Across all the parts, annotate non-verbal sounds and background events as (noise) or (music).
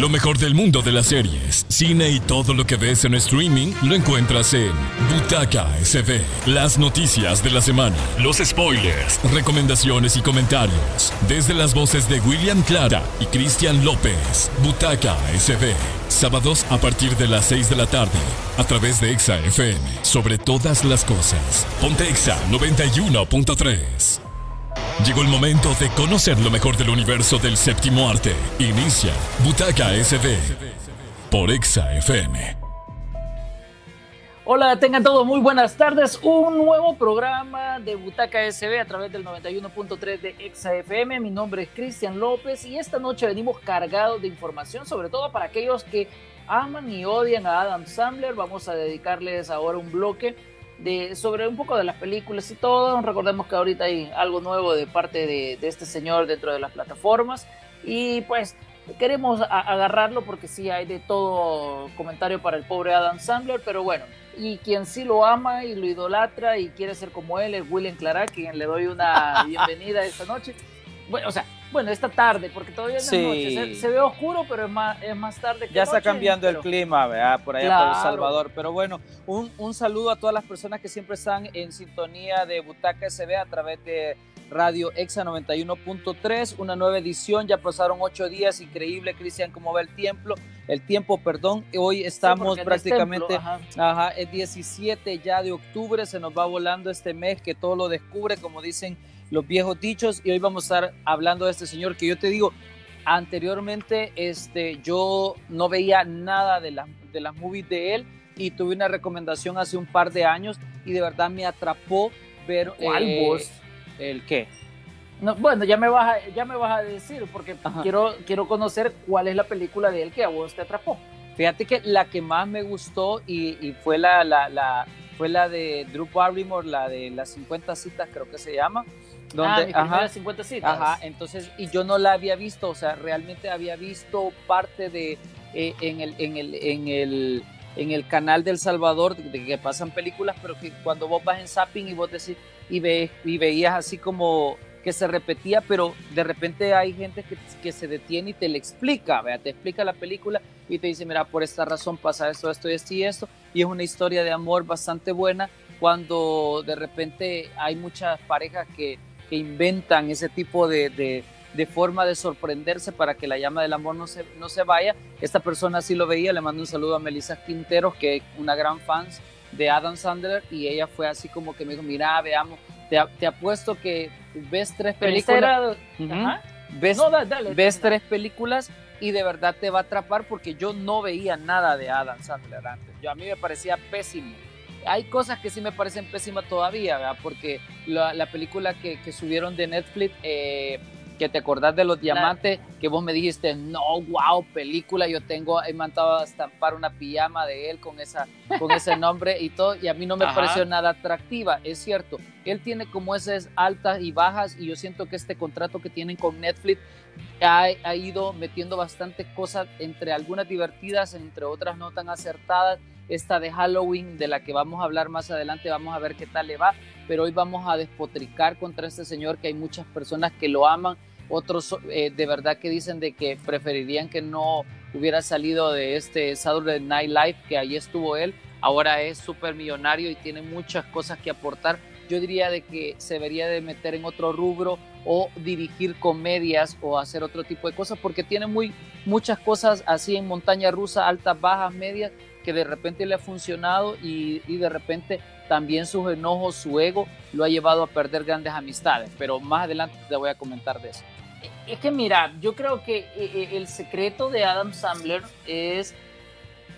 Lo mejor del mundo de las series, cine y todo lo que ves en streaming lo encuentras en Butaca SB. Las noticias de la semana, los spoilers, recomendaciones y comentarios. Desde las voces de William Clara y Cristian López. Butaca SB. Sábados a partir de las 6 de la tarde. A través de Exa FM. Sobre todas las cosas. Ponte Exa 91.3. Llegó el momento de conocer lo mejor del universo del séptimo arte. Inicia Butaca SB por Exa FM. Hola, tengan todos muy buenas tardes. Un nuevo programa de Butaca SB a través del 91.3 de Exa FM. Mi nombre es Cristian López y esta noche venimos cargados de información, sobre todo para aquellos que aman y odian a Adam Sandler. Vamos a dedicarles ahora un bloque de, sobre un poco de las películas y todo. Recordemos que ahorita hay algo nuevo de parte de, este señor dentro de las plataformas y pues queremos agarrarlo porque sí hay de todo comentario para el pobre Adam Sandler, pero bueno, y quien sí lo ama y lo idolatra y quiere ser como él es William Clara, quien le doy una (laughs) bienvenida esta noche. Bueno, o sea, bueno, esta tarde, porque todavía no es noche. Se, ve oscuro, pero es más, es más tarde que Ya está cambiando el clima, ¿verdad? Por allá por El Salvador. Pero bueno, un, un, saludo a todas las personas que siempre están en sintonía de Butaca SB a través de Radio Exa 91.3, una nueva edición. Ya pasaron ocho días, increíble, Cristian, cómo va el tiempo. El tiempo, perdón. Hoy estamos prácticamente, ajá, es 17 ya de octubre, se nos va volando este mes que todo lo descubre, como dicen los viejos dichos y hoy vamos a estar hablando de este señor que yo te digo, anteriormente este, yo no veía nada de, de las movies de él y tuve una recomendación hace un par de años y de verdad me atrapó ver... ¿Cuál eh, ¿El qué? No, bueno, ya me vas a, ya me vas a decir porque quiero, quiero conocer cuál es la película de él que a vos te atrapó. Fíjate que la que más me gustó y, fue la, la, la, fue la de Drew Barrymore, la de las 50 citas creo que se llama. Donde, ah, ajá, 50 citas. Ajá, entonces, y yo no la había visto, o sea, realmente había visto parte de, eh, en, el, en, el, en, el, en el canal del Salvador, de, que pasan películas, pero que cuando vos vas en zapping y vos decís, y, ve, y veías así como que se repetía, pero de repente hay gente que, que se detiene y te le explica, vea, te explica la película y te dice, mira, por esta razón pasa esto, esto, esto y esto, y es una historia de amor bastante buena cuando de repente hay muchas parejas que que inventan ese tipo de, de, forma de sorprenderse para que la llama del amor no se, no se vaya. Esta persona sí lo veía, le mando un saludo a Melissa Quinteros, que es una gran fan de Adam Sandler, y ella fue así como que me dijo, mira, veamos, te, te apuesto que ves tres películas. Ves, ves tres películas y de verdad te va a atrapar porque yo no veía nada de Adam Sandler antes. Yo, a mí me parecía pésimo hay cosas que sí me parecen pésimas todavía, ¿verdad? porque la, película que, subieron de Netflix, eh, que te acordás de los diamantes, que vos me dijiste, no, wow, película, yo tengo, he mandado a estampar una pijama de él con, esa, con ese (laughs) nombre y todo, y a mí no me pareció nada atractiva, es cierto, él tiene como esas altas y bajas, y yo siento que este contrato que tienen con Netflix ha, ha ido metiendo bastante cosas, entre algunas divertidas, entre otras no tan acertadas, esta de Halloween, de la que vamos a hablar más adelante, vamos a ver qué tal le va, pero hoy vamos a despotricar contra este señor que hay muchas personas que lo aman, otros eh, de verdad que dicen de que preferirían que no hubiera salido de este Saturday Night Live, que ahí estuvo él, ahora es súper millonario y tiene muchas cosas que aportar. Yo diría de que se debería de meter en otro rubro o dirigir comedias o hacer otro tipo de cosas porque tiene muy, muchas cosas así en montaña rusa, altas, bajas, medias, que de repente le ha funcionado y, de repente también sus enojos, su ego, lo ha llevado a perder grandes amistades. Pero más adelante te voy a comentar de eso. Es que mira, yo creo que eh, eh, el secreto de Adam Sandler es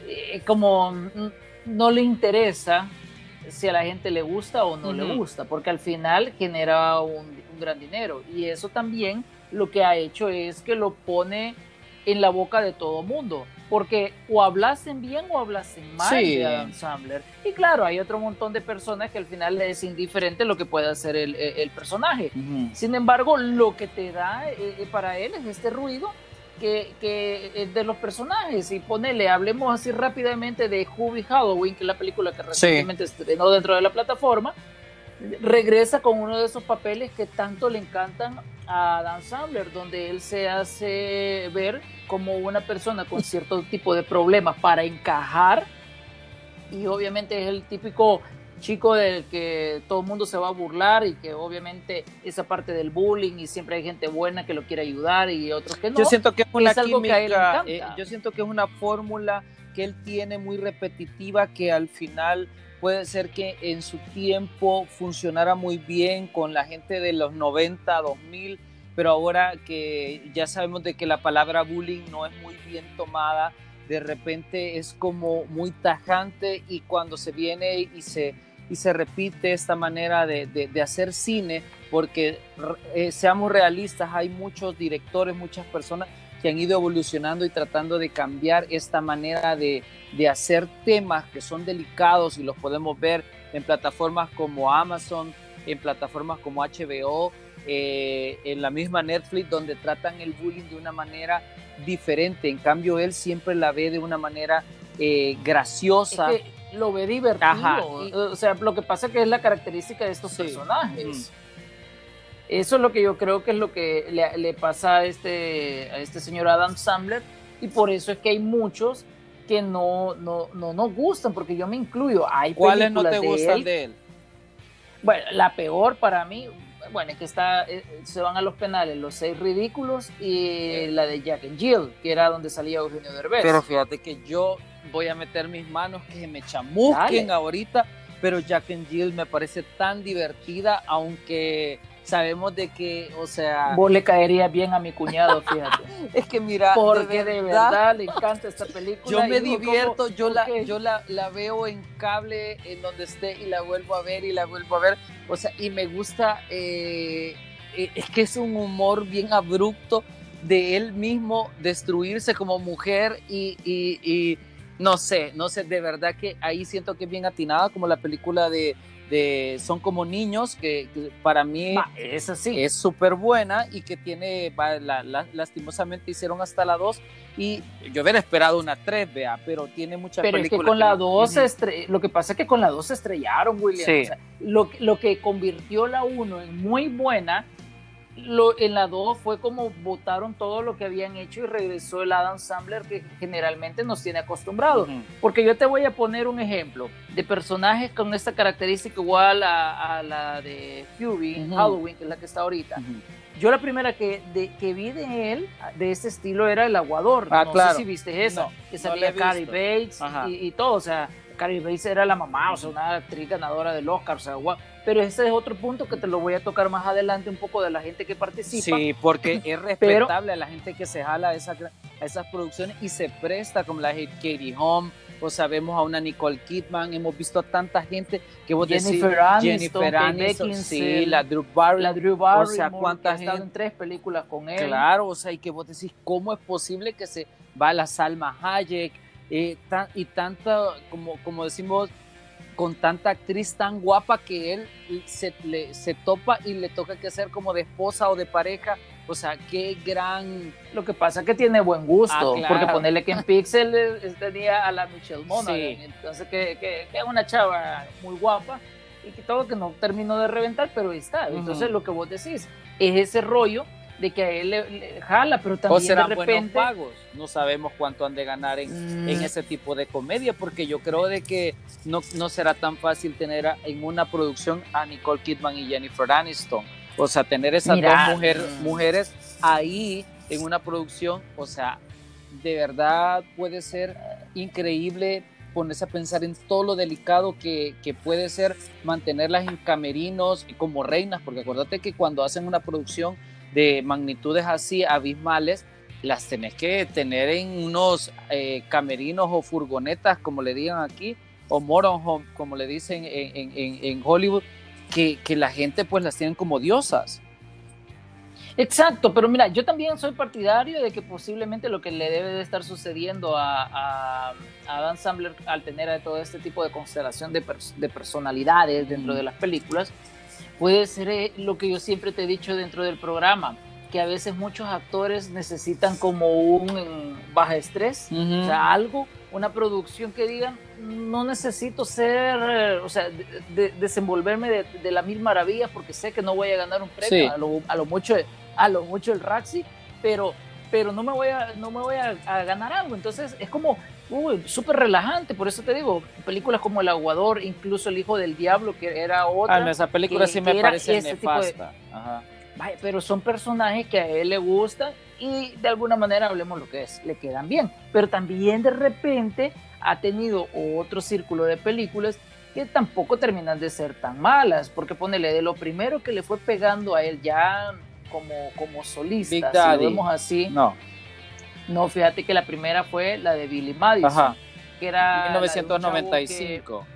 eh, como no le interesa si a la gente le gusta o no le gusta, porque al final genera un, un, gran dinero. Y eso también lo que ha hecho es que lo pone en la boca de todo mundo porque o hablasen bien o hablasen mal de Adam Sandler. Y claro, hay otro montón de personas que al final es indiferente lo que puede hacer el, el personaje. Sin embargo, lo que te da eh, eh, para él es este ruido que, que, de los personajes. Y ponele, hablemos así rápidamente de Hubie Halloween, que es la película que recientemente estrenó dentro de la plataforma. Regresa con uno de esos papeles que tanto le encantan a Dan Sandler, donde él se hace ver como una persona con cierto tipo de problemas para encajar y obviamente es el típico chico del que todo el mundo se va a burlar y que obviamente esa parte del bullying y siempre hay gente buena que lo quiere ayudar y otros que no. Yo siento que es una química, eh, yo siento que es una fórmula que él tiene muy repetitiva que al final puede ser que en su tiempo funcionara muy bien con la gente de los 90, 2000, pero ahora que ya sabemos de que la palabra bullying no es muy bien tomada, de repente es como muy tajante y cuando se viene y se, y se repite esta manera de, de, hacer cine, porque eh, seamos realistas, hay muchos directores, muchas personas que han ido evolucionando y tratando de cambiar esta manera de, de hacer temas que son delicados y los podemos ver en plataformas como Amazon, en plataformas como HBO, eh, en la misma Netflix, donde tratan el bullying de una manera diferente. En cambio, él siempre la ve de una manera eh, graciosa. lo ve divertido. o sea, lo que pasa que es la característica de estos personajes. Eso es lo que yo creo que es lo que le, pasa a este, a este señor Adam Sandler y por eso es que hay muchos que no, no, no nos gustan, porque yo me incluyo. Hay ¿Cuáles no te gustan de él? Bueno, la peor para mí, bueno, es que está, eh, se van a los penales Los Seis Ridículos y la de Jack and Jill, que era donde salía Eugenio Derbez. Pero fíjate que yo voy a meter mis manos que me chamusquen ahorita, pero Jack and Jill me parece tan divertida, aunque sabemos de que, o sea... Vos le caerías bien a mi cuñado, fíjate. (laughs) es que mira... Porque de verdad, le encanta esta película. Yo me divierto, yo, la, yo la, la, veo en cable, en donde esté, y la vuelvo a ver y la vuelvo a ver. O sea, y me gusta, eh, eh, es que es un humor bien abrupto de él mismo destruirse como mujer y, y, y no sé, no sé, de verdad que ahí siento que es bien atinada como la película de son como niños, que, para mí es así. Es súper buena y que tiene, lastimosamente hicieron hasta la 2 y yo hubiera esperado una 3, vea, pero tiene muchas pero películas. Pero es que con la 2, lo que pasa es que con la 2 estrellaron, William. lo, lo que convirtió la 1 en muy buena lo, en la 2 fue como votaron todo lo que habían hecho y regresó el Adam Sandler que generalmente nos tiene acostumbrados. Porque yo te voy a poner un ejemplo de personajes con esta característica igual a, la de Fury, Halloween, que es la que está ahorita. Yo la primera que, que vi de él, de este estilo, era El Aguador. Ah, no sé si viste eso. que salía Carrie Bates y, y, todo. O sea, Carrie Bates era la mamá, o sea, una actriz ganadora del Oscar. O sea, pero ese es otro punto que te lo voy a tocar más adelante un poco de la gente que participa. Sí, porque (laughs) es respetable a la gente que se jala a, esas producciones y se presta, como la de Katie Home, o sabemos a una Nicole Kidman, hemos visto a tanta gente que vos Jennifer decís, Aniston, Jennifer Aniston, sí, la Drew Barrymore, la Drew Barrymore, o sea, cuánta gente, en tres películas con él. Claro, o sea, y que vos decís, ¿cómo es posible que se va a la Salma Hayek eh, y tanto, como, como decimos, con tanta actriz tan guapa que él se, le, se topa y le toca que ser como de esposa o de pareja. O sea, qué gran... Lo que pasa es que tiene buen gusto, ah, porque ponerle que en Pixel (laughs) tenía a la Michelle Monaghan, entonces que, que, es una chava muy guapa y que todo que no terminó de reventar, pero ahí está. Entonces lo que vos decís es ese rollo de que a él le, jala, pero también de repente... pagos. No sabemos cuánto han de ganar en, en, mm. ese tipo de comedia, porque yo creo de que no, no será tan fácil tener en una producción a Nicole Kidman y Jennifer Aniston. O sea, tener esas dos mujeres ahí en una producción, o sea, de verdad puede ser increíble ponerse a pensar en todo lo delicado que, que, puede ser mantenerlas en camerinos y como reinas, porque acuérdate que cuando hacen una producción de magnitudes así abismales, las tenés que tener en unos eh, camerinos o furgonetas, como le digan aquí, o motorhome, como le dicen en, en, Hollywood, que, que, la gente pues las tienen como diosas. Exacto, pero mira, yo también soy partidario de que posiblemente lo que le debe de estar sucediendo a, a, a Dan Sandler al tener todo este tipo de constelación de, de personalidades dentro de las películas, Puede ser eh, lo que yo siempre te he dicho dentro del programa, que a veces muchos actores necesitan como un baja estrés, o sea, algo, una producción que digan, no necesito ser, o sea, desenvolverme de, la mil maravillas porque sé que no voy a ganar un premio, a, lo, a, lo, mucho, a lo mucho el Raxi, pero, pero no me voy a, no me voy a, ganar algo. Entonces es como súper relajante, por eso te digo, películas como El Aguador, incluso El Hijo del Diablo, que era otra. Ah, esa película sí me parece nefasta. pero son personajes que a él le gustan y de alguna manera hablemos lo que es, le quedan bien. Pero también de repente ha tenido otro círculo de películas que tampoco terminan de ser tan malas, porque ponele de lo primero que le fue pegando a él ya como, como solista, si lo vemos así. No. No, fíjate que la primera fue la de Billy Madison, que era 1995.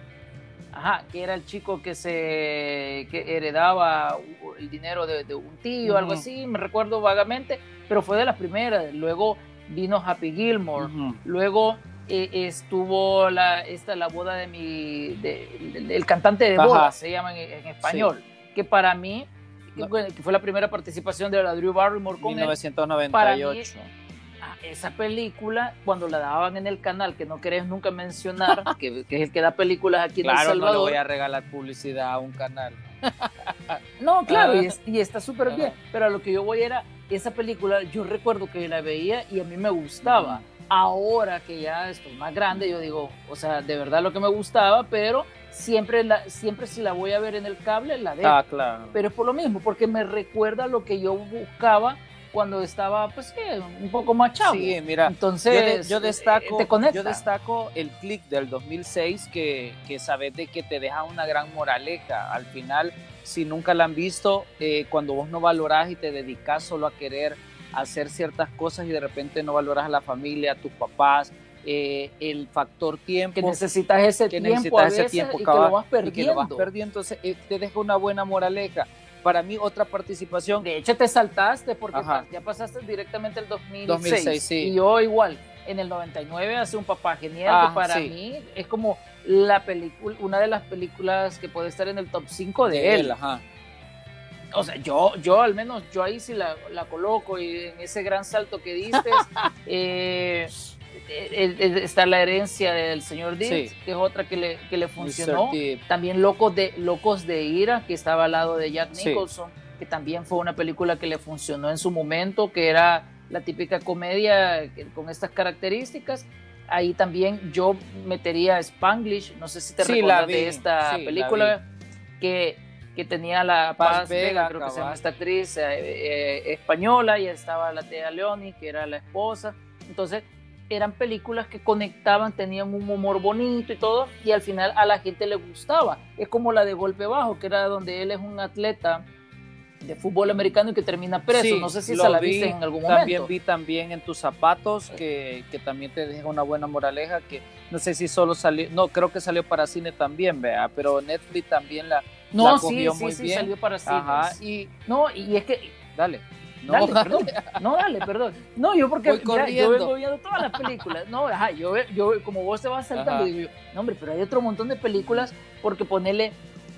ajá, que era el chico que se que heredaba el dinero de, un tío, algo así, me recuerdo vagamente, pero fue de las primeras. Luego vino Happy Gilmore, luego eh, estuvo la, esta, la boda de mi, de, el cantante de boda, se llama en, español, que para mí que fue la primera participación de la Drew Barrymore con 1998. Ah, esa película, cuando la daban en el canal, que no querés nunca mencionar, (laughs) que, es el que da películas aquí en El Salvador. no le voy a regalar publicidad a un canal. (laughs) no, claro, y, está súper bien, pero a lo que yo voy era, esa película, yo recuerdo que la veía y a mí me gustaba. Ahora que ya estoy más grande, yo digo, o sea, de verdad lo que me gustaba, pero siempre, la, siempre si la voy a ver en el cable, la veo. Ah, claro. Pero es por lo mismo, porque me recuerda lo que yo buscaba cuando estaba, pues, un poco más chavo. Sí, mira, entonces yo, destaco, eh, yo destaco el click del 2006 que, que sabes de que te deja una gran moraleja. Al final, si nunca la han visto, eh, cuando vos no valorás y te dedicas solo a querer hacer ciertas cosas y de repente no valoras a la familia, a tus papás, eh, el factor tiempo. Que necesitas ese tiempo, necesitas ese tiempo y que lo vas perdiendo. que lo vas perdiendo. Entonces eh, te deja una buena moraleja. Para mí, otra participación. De hecho, te saltaste porque ya pasaste directamente el 2006. 2006 sí. Y yo igual. En el 99 hace un papá genial que para mí es como la película, una de las películas que puede estar en el top 5 de, él. Ajá. O sea, yo, yo al menos, yo ahí sí la, la coloco y en ese gran salto que diste, (laughs) eh, está la herencia del señor Deeds, que es otra que le, que le funcionó. También Locos de, Locos de Ira, que estaba al lado de Jack Nicholson, que también fue una película que le funcionó en su momento, que era la típica comedia con estas características. Ahí también yo metería Spanglish, no sé si te recuerdas de esta película, que, que tenía la Paz, Vega, creo que se llama esta actriz eh, eh, española, y estaba la Tea Leoni, que era la esposa. Entonces, eran películas que conectaban, tenían un humor bonito y todo, y al final a la gente le gustaba. Es como la de Golpe Bajo, que era donde él es un atleta de fútbol americano y que termina preso. no sé si se la viste en algún momento. También vi también en tus zapatos, que, que, también te deja una buena moraleja, que no sé si solo salió, no, creo que salió para cine también, vea, pero Netflix también la, no, cogió sí, muy sí, bien. Sí, salió para cine. y, no, y es que, dale. No, dale, perdón. No, dale, perdón. No, yo porque yo vengo viendo todas las películas. No, ajá, yo, yo como vos te vas saltando, digo yo, no, hombre, pero hay otro montón de películas porque ponele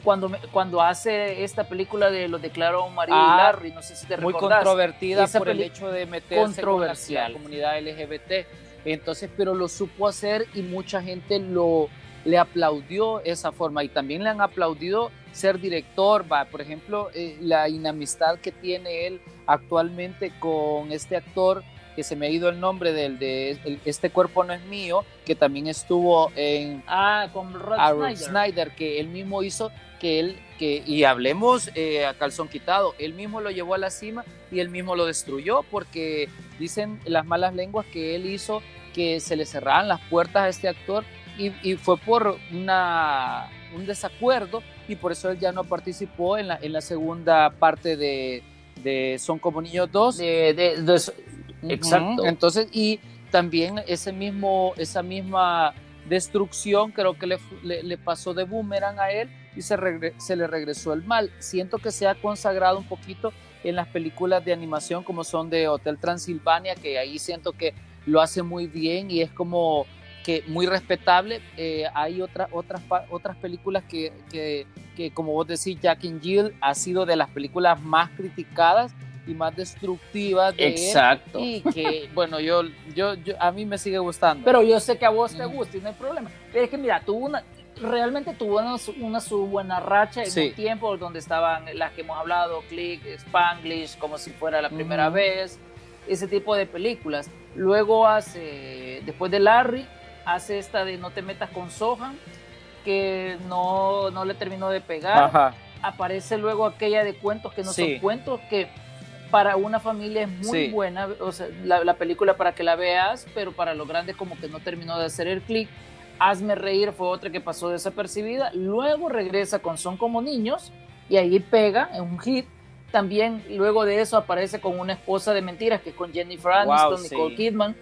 cuando, cuando hace esta película de Lo declaró María y ah, Larry, no sé si te Muy controvertida por el hecho de meterse con la comunidad LGBT. Entonces, pero lo supo hacer y mucha gente lo le aplaudió esa forma y también le han aplaudido ser director, va, por ejemplo, eh, la inamistad que tiene él actualmente con este actor que se me ha ido el nombre del de Este cuerpo no es mío, que también estuvo en ah con Rod, Snyder. que él mismo hizo que él que y hablemos eh, a calzón quitado, él mismo lo llevó a la cima y él mismo lo destruyó porque dicen las malas lenguas que él hizo que se le cerraran las puertas a este actor y, y fue por una un desacuerdo y por eso él ya no participó en la, en la segunda parte de, de Son como niños 2. De, exacto. Entonces, y también ese mismo, esa misma destrucción creo que le, le, pasó de boomerang a él y se, se le regresó el mal. Siento que se ha consagrado un poquito en las películas de animación como son de Hotel Transilvania, que ahí siento que lo hace muy bien y es como que muy respetable. Eh, hay otras otras, otras películas que, que, que, como vos decís, Jack and Jill ha sido de las películas más criticadas y más destructiva de Exacto. y que (laughs) bueno yo, yo, a mí me sigue gustando. Pero yo sé que a vos te gusta y no hay problema. Pero es que mira tuvo una realmente tuvo una, una su buena racha en un tiempo donde estaban las que hemos hablado Click Spanglish como si fuera la primera vez ese tipo de películas. Luego hace después de Larry hace esta de No te metas con Sohan que no, no le terminó de pegar Ajá. aparece luego aquella de cuentos que no son cuentos que para una familia es muy buena, o sea, la, película para que la veas, pero para los grandes como que no terminó de hacer el clic. Hazme reír fue otra que pasó desapercibida. Luego regresa con Son como niños y ahí pega, es un hit. También luego de eso aparece con una esposa de mentiras que es con Jennifer Aniston, Nicole Kidman,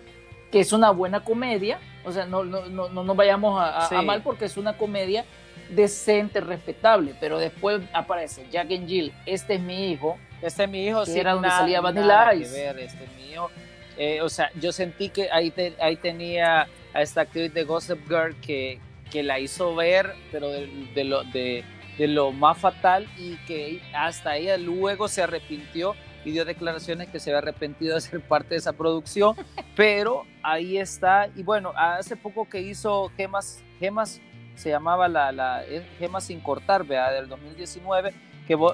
que es una buena comedia. O sea, no, no, no, no nos vayamos a, a, mal porque es una comedia decente, respetable. Pero después aparece Jack and Jill, este es mi hijo, este es mi hijo, sí, era donde salía Vanilla Ice. Ver, este es mío. Eh, o sea, yo sentí que ahí, ahí tenía a esta actriz de Gossip Girl que, que la hizo ver, pero de, lo, de, de, lo más fatal y que hasta ella luego se arrepintió y dio declaraciones que se había arrepentido de ser parte de esa producción, (laughs) pero ahí está. Y bueno, hace poco que hizo Gemas, Gemas se llamaba la, la Gemas sin cortar, vea, del 2019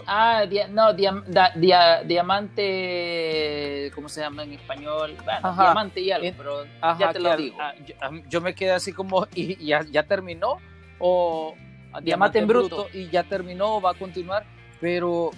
Ah, no, diamante, ¿cómo se llama en español? Bueno, diamante y algo, pero ya te lo digo. Ah, yo, me quedé así como, (laughs) ¿y ya, ya terminó? ¿O Diamante, en bruto. Y ya terminó o va a continuar, pero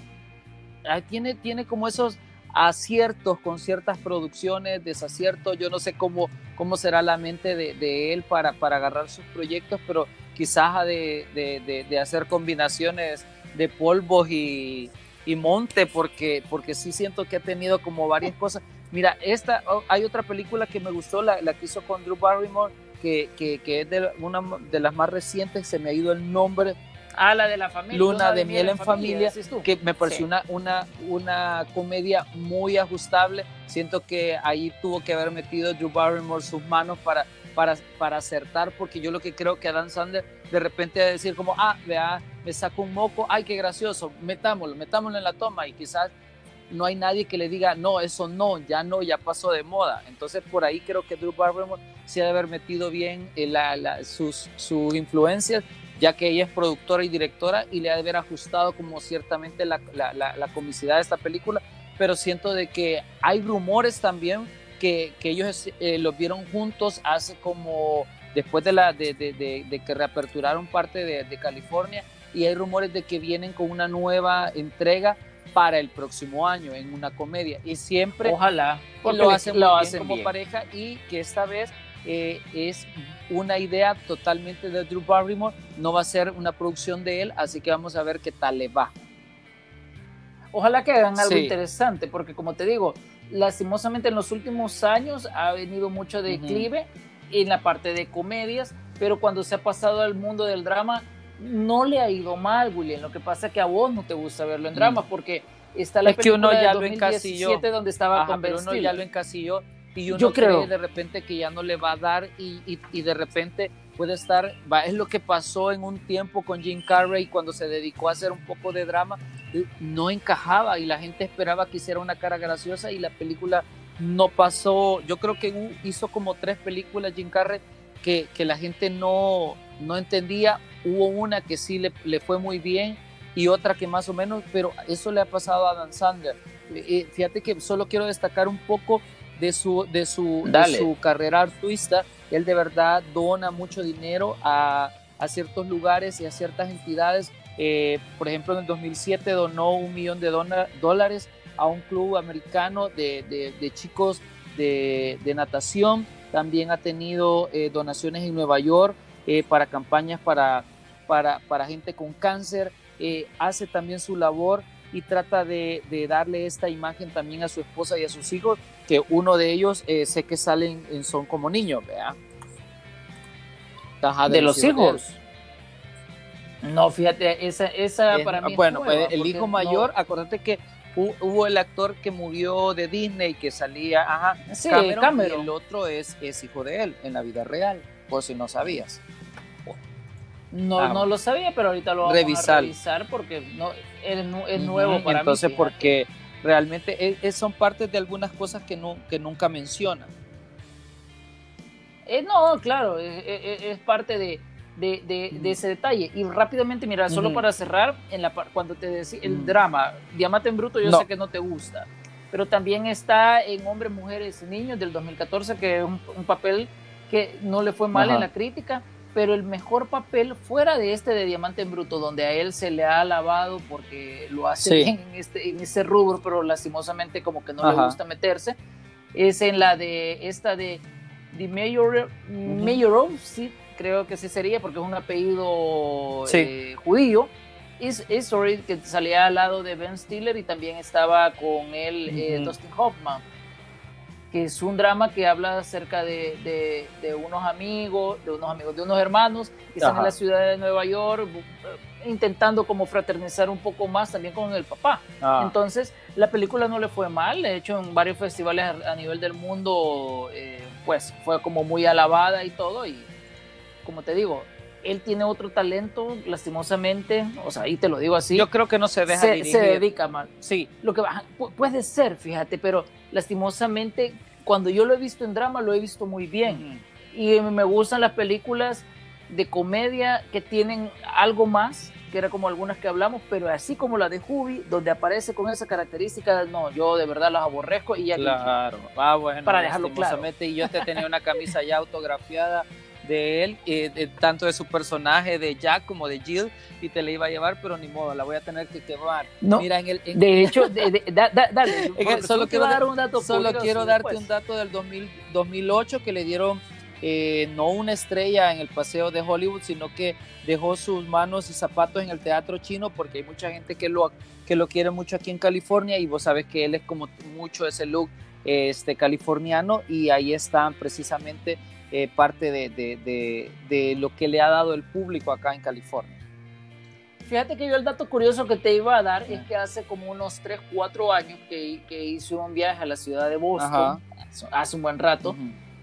tiene, tiene como esos aciertos con ciertas producciones, desaciertos, yo no sé cómo, cómo será la mente de, él para, para agarrar sus proyectos, pero quizás de, de, de hacer combinaciones de polvos y, monte, porque, porque sí siento que ha tenido como varias cosas. Mira, esta, oh, hay otra película que me gustó, la, la que hizo con Drew Barrymore, que, que, es de una de las más recientes, se me ha ido el nombre. Ah, la de la familia. Luna, de, miel en familia, que me pareció una, una, una comedia muy ajustable. Siento que ahí tuvo que haber metido Drew Barrymore sus manos para, para, para acertar, porque yo lo que creo que Adam Sandler de repente a decir como, ah, vea, me saco un moco, ay, qué gracioso, metámoslo, metámoslo en la toma y quizás no hay nadie que le diga, no, eso no, ya no, ya pasó de moda. Entonces por ahí creo que Drew Barrymore se ha de haber metido bien en la, sus, sus influencias, ya que ella es productora y directora y le ha de haber ajustado como ciertamente la, la comicidad de esta película, pero siento de que hay rumores también que, que ellos eh, los vieron juntos hace como después de, la, de, de, de, que reaperturaron parte de, California y hay rumores de que vienen con una nueva entrega para el próximo año en una comedia. Y siempre ojalá lo hacen, lo hacen como pareja y que esta vez eh, es una idea totalmente de Drew Barrymore no va a ser una producción de él así que vamos a ver qué tal le va ojalá que hagan algo interesante porque como te digo lastimosamente en los últimos años ha venido mucho declive en la parte de comedias, pero cuando se ha pasado al mundo del drama, no le ha ido mal, William. Lo que pasa es que a vos no te gusta verlo en drama, mm. porque está la es que uno ya lo encasilló. donde estaba con pero uno ya lo encasilló y uno Yo creo. de repente que ya no le va a dar y, y, y de repente puede estar, va, es lo que pasó en un tiempo con Jim Carrey cuando se dedicó a hacer un poco de drama, no encajaba y la gente esperaba que hiciera una cara graciosa y la película no pasó, yo creo que hizo como tres películas Jim Carrey que, que la gente no, no entendía, hubo una que sí le, le, fue muy bien y otra que más o menos, pero eso le ha pasado a Dan Sandler. Eh, eh, fíjate que solo quiero destacar un poco de su, de su, de su carrera artista, él de verdad dona mucho dinero a, a ciertos lugares y a ciertas entidades. Eh, por ejemplo, en el 2007 donó un millón de dólares a un club americano de, de, chicos de, de, natación. También ha tenido eh, donaciones en Nueva York eh, para campañas para, para, para, gente con cáncer. Eh, hace también su labor y trata de, darle esta imagen también a su esposa y a sus hijos, que uno de ellos sé que salen en Son como niños, ¿vea? de, los hijos. No, fíjate, esa, esa para mí. Bueno, pues, el hijo mayor, acuérdate que hubo el actor que murió de Disney que salía, ajá, sí, Cameron, y el otro es, es hijo de él en la vida real, por si no sabías. No, ah, no lo sabía, pero ahorita lo vamos a revisar porque no, es, nuevo para Entonces, mí. porque realmente es, son partes de algunas cosas que, no, que nunca mencionan. Eh, no, claro, es parte de, de, ese detalle. Y rápidamente, mira, solo para cerrar, en la, cuando te decía el drama, Diamante en Bruto, yo sé que no te gusta, pero también está en Hombres, Mujeres y Niños del 2014, que es un, papel que no le fue mal en la crítica, pero el mejor papel fuera de este de Diamante en Bruto, donde a él se le ha alabado porque lo hace bien en, este, en ese rubro, pero lastimosamente como que no le gusta meterse, es en la de esta de The Mayor, Mayor of, sí, creo que sí sería porque es un apellido eh, judío. Es Story que salía al lado de Ben Stiller y también estaba con él eh, Dustin Hoffman, que es un drama que habla acerca de, de, unos amigos, de unos amigos, de unos hermanos que están en la ciudad de Nueva York eh, intentando como fraternizar un poco más también con el papá. Ah. Entonces, la película no le fue mal, de hecho en varios festivales a, nivel del mundo, pues fue como muy alabada y todo, y como te digo, él tiene otro talento, lastimosamente, o sea, ahí te lo digo así. Yo creo que no se deja se, se dedica mal. Sí. Lo que puede ser, fíjate, pero lastimosamente cuando yo lo he visto en drama lo he visto muy bien. Y me gustan las películas de comedia que tienen algo más, que era como algunas que hablamos, pero así como la de Hubi, donde aparece con esa característica, no, yo de verdad las aborrezco y ya Claro, ah, bueno, para dejarlo claro. Y yo te tenía una camisa ya autografiada de él, eh, tanto de su personaje de Jack como de Jill, y te la iba a llevar, pero ni modo, la voy a tener que quemar. No, Mira, en el, de hecho, dale, (laughs) solo quiero, dar un dato solo quiero darte un dato del 2000, 2008 que le dieron eh, no una estrella en el paseo de Hollywood, sino que dejó sus manos y zapatos en el teatro chino porque hay mucha gente que lo, que lo quiere mucho aquí en California y vos sabes que él es como mucho ese look este, californiano y ahí están precisamente eh, parte de, lo que le ha dado el público acá en California. Fíjate que yo el dato curioso que te iba a dar es que hace como unos 3, 4 años que, que hice un viaje a la ciudad de Boston, hace un buen rato,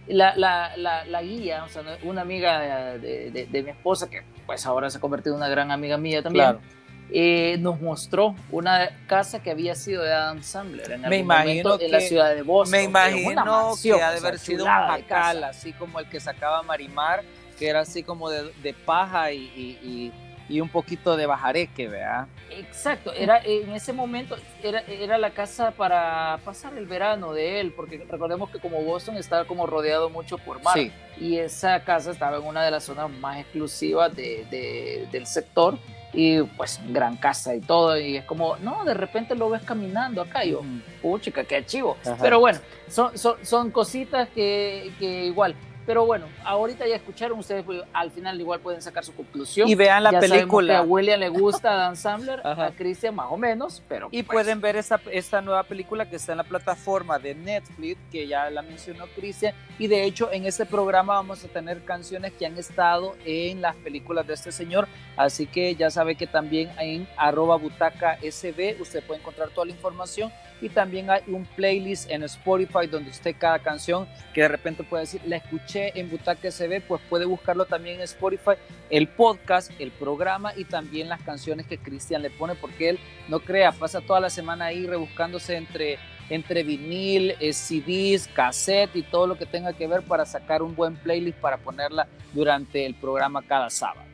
la, la, la, guía, o sea, una amiga de, de, mi esposa, que pues ahora se ha convertido en una gran amiga mía también, claro eh, nos mostró una casa que había sido de Adam Sandler en, me imagino en la ciudad de Boston. Me imagino que ha de haber sido un jacal, así como el que sacaba Marimar, que era así como de, de paja y, y, y, un poquito de bajareque, ¿verdad? Exacto, era en ese momento era, era la casa para pasar el verano de él, porque recordemos que como Boston estaba como rodeado mucho por mar, y esa casa estaba en una de las zonas más exclusivas de, de, del sector y pues gran casa y todo, y es como, no, de repente lo ves caminando acá, y yo, puchica, qué chivo. Pero bueno, son, son, son cositas que, que igual, pero bueno, ahorita ya escucharon ustedes, pues, al final igual pueden sacar su conclusión. Y vean la película. Que a William le gusta a (laughs) Dan Sandler, a Christian más o menos, pero. Y pues pueden ver esta, esta nueva película que está en la plataforma de Netflix, que ya la mencionó Christian. Y de hecho, en este programa vamos a tener canciones que han estado en las películas de este señor. Así que ya sabe que también en arroba butaca sb usted puede encontrar toda la información y también hay un playlist en Spotify donde usted cada canción que de repente puede decir, la escuché en Butaque SB, pues puede buscarlo también en Spotify, el podcast, el programa y también las canciones que Cristian le pone, porque él no crea, pasa toda la semana ahí rebuscándose entre, entre vinil, eh, CDs, cassette y todo lo que tenga que ver para sacar un buen playlist para ponerla durante el programa cada sábado.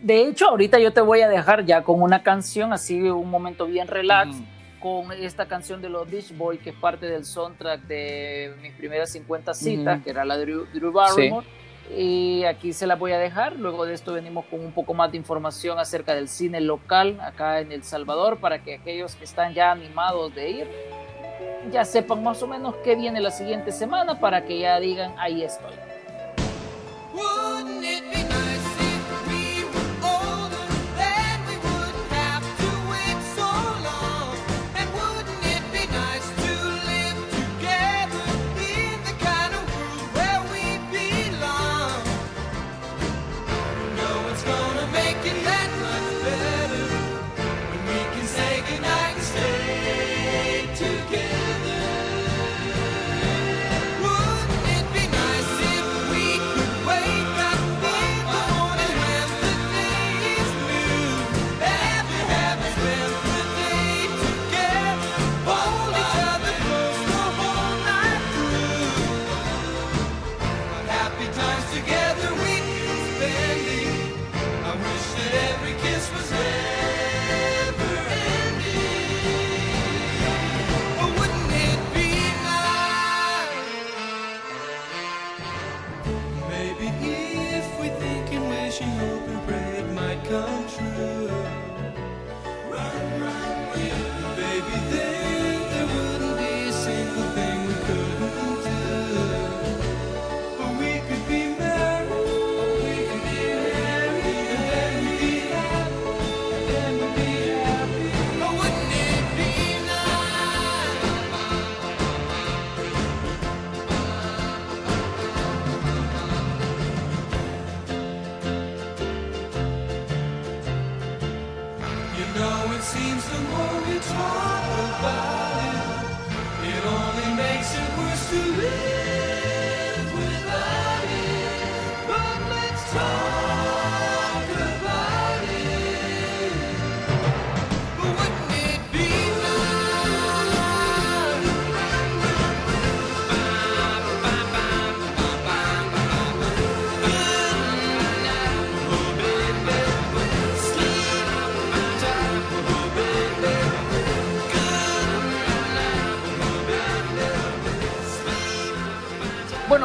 De hecho, ahorita yo te voy a dejar ya con una canción, así un momento bien relax con esta canción de los Beach Boys, que es parte del soundtrack de mis primeras 50 citas, que era la de Drew, Barrymore. Y aquí se la voy a dejar. Luego de esto venimos con un poco más de información acerca del cine local acá en El Salvador para que aquellos que están ya animados de ir ya sepan más o menos qué viene la siguiente semana para que ya digan ahí estoy.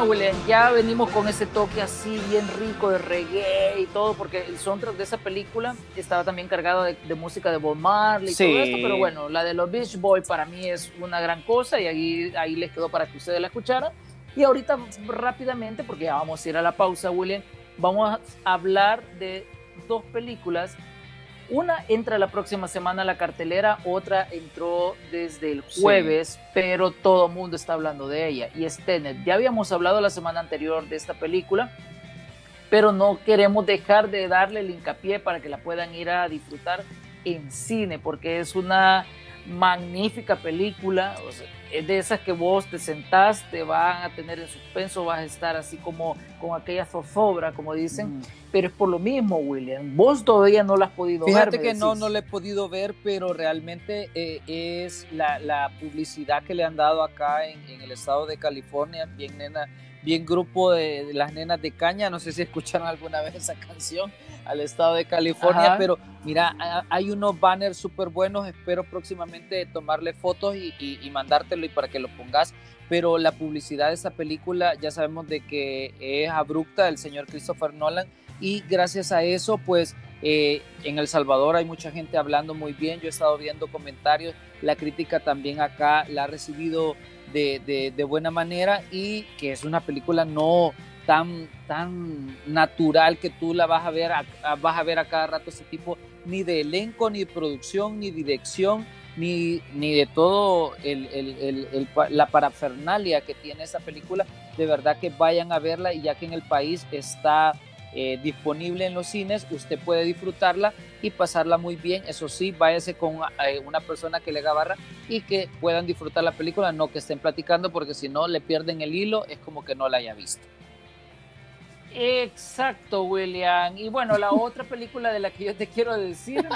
William, ya venimos con ese toque así bien rico de reggae y todo, porque el soundtrack de esa película estaba también cargado de, música de Bob Marley y todo esto, pero bueno, la de los Beach Boys para mí es una gran cosa y ahí, ahí les quedó para que ustedes la escucharan. Y ahorita rápidamente, porque ya vamos a ir a la pausa, William, vamos a hablar de dos películas una entra la próxima semana a la cartelera, otra entró desde el jueves, pero todo el mundo está hablando de ella y es Tenet. Ya habíamos hablado la semana anterior de esta película, pero no queremos dejar de darle el hincapié para que la puedan ir a disfrutar en cine, porque es una magnífica película es de esas que vos te sentás, te van a tener en suspenso, vas a estar así como con aquella zozobra, como dicen, pero es por lo mismo, William. Vos todavía no la has podido ver. Fíjate que no, no la he podido ver, pero realmente eh, es la, publicidad que le han dado acá en, el estado de California, bien nena, bien grupo de, las nenas de caña, no sé si escucharon alguna vez esa canción al estado de California, pero mira, hay unos banners súper buenos, espero próximamente tomarle fotos y, y, mandártelo y para que lo pongas, pero la publicidad de esa película ya sabemos de que es abrupta del señor Christopher Nolan y gracias a eso pues eh, en El Salvador hay mucha gente hablando muy bien, yo he estado viendo comentarios, la crítica también acá la ha recibido de, de, buena manera y que es una película no tan, tan natural que tú la vas a ver a, vas a ver a cada rato ese tipo ni de elenco, ni de producción, ni dirección, ni, ni de todo el, el, el, la parafernalia que tiene esa película. De verdad que vayan a verla y ya que en el país está eh, disponible en los cines, usted puede disfrutarla y pasarla muy bien. Eso sí, váyase con eh, una persona que le haga y que puedan disfrutar la película, no que estén platicando, porque si no le pierden el hilo, es como que no la haya visto. Exacto, William. Y bueno, la otra película de la que yo te quiero decir,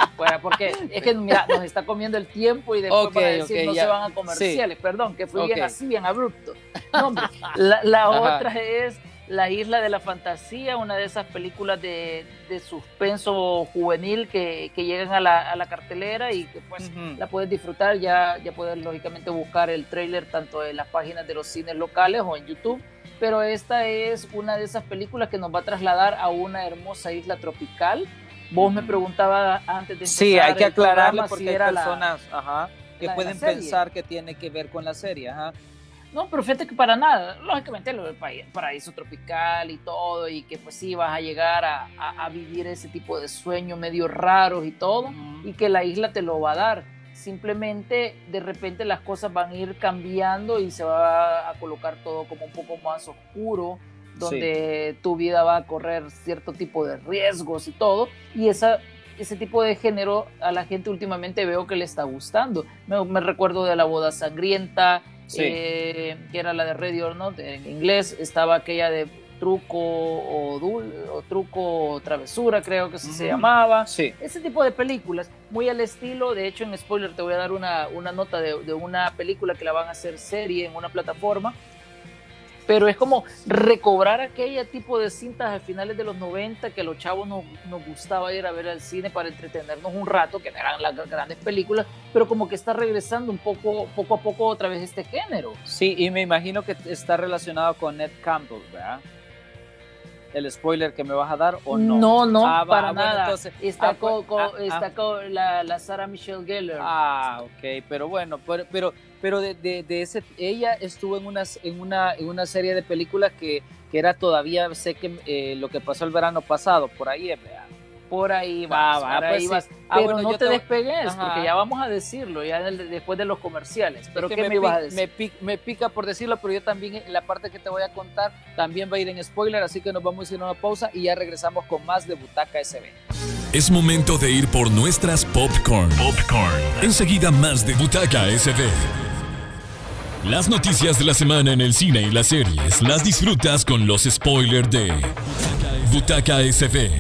porque es que mira, nos está comiendo el tiempo y después okay, decir no se van a comerciales. Perdón, que fue bien así, bien abrupto. (laughs) la, otra es la Isla de la Fantasía, una de esas películas de, suspenso juvenil que, llegan a la, cartelera y que pues la puedes disfrutar, ya, ya puedes lógicamente buscar el trailer tanto en las páginas de los cines locales o en YouTube, pero esta es una de esas películas que nos va a trasladar a una hermosa isla tropical. Vos me preguntabas antes de empezar Sí, hay que aclararle porque hay personas que pueden pensar que tiene que ver con la serie. Ajá. No, pero fíjate que para nada, lógicamente lo del paraíso tropical y todo, y que pues sí vas a llegar a, a, vivir ese tipo de sueños medio raros y todo, y que la isla te lo va a dar. Simplemente de repente las cosas van a ir cambiando y se va a colocar todo como un poco más oscuro, donde tu vida va a correr cierto tipo de riesgos y todo, y esa, ese tipo de género a la gente últimamente veo que le está gustando. Me, me recuerdo de la boda sangrienta, eh, que era la de Ready or Not en inglés, estaba aquella de truco o, dul, o truco o travesura, creo que se llamaba. Ese tipo de películas, muy al estilo, de hecho en spoiler te voy a dar una, una nota de, de, una película que la van a hacer serie en una plataforma pero es como recobrar aquella tipo de cintas a finales de los 90 que los chavos nos, nos, gustaba ir a ver al cine para entretenernos un rato, que eran las grandes películas, pero como que está regresando un poco, poco a poco otra vez este género. Sí, y me imagino que está relacionado con Ned Campbell, ¿verdad? El spoiler que me vas a dar o no? No, no, ah, para nada. está ah, con, ah, está con la, la, Sarah Michelle Gellar. Ah, ok, pero bueno, pero, pero de, de, ese, ella estuvo en una, en una, en una serie de películas que, que era todavía, sé que eh, lo que pasó el verano pasado, por ahí es, Por ahí va, va, por ahí pues vas. sí. Ah, Pero bueno, no yo te te- despegues, Ajá. porque ya vamos a decirlo, ya el- después de los comerciales. Pero Es que ¿qué me, ibas a decir? Me, pi- me pica por decirlo, pero yo también, en la parte que te voy a contar, también va a ir en spoiler, así que nos vamos a ir a una pausa y ya regresamos con más de Butaca SB. Es momento de ir por nuestras popcorn. Popcorn. Enseguida más de Butaca SB. Las noticias de la semana en el cine y las series las disfrutas con los spoilers de Butaca SB.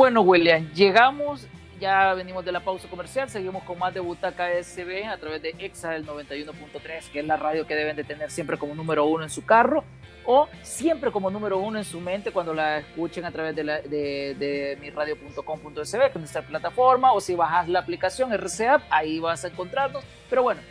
Bueno, William, llegamos, ya venimos de la pausa comercial, seguimos con más de Butaca SB a través de EXA del 91.3, que es la radio que deben de tener siempre como número uno en su carro o siempre como número uno en su mente cuando la escuchen a través de, la, de, de miradio.com.sb, que es nuestra plataforma, o si bajas la aplicación RCA, ahí vas a encontrarnos. Pero bueno,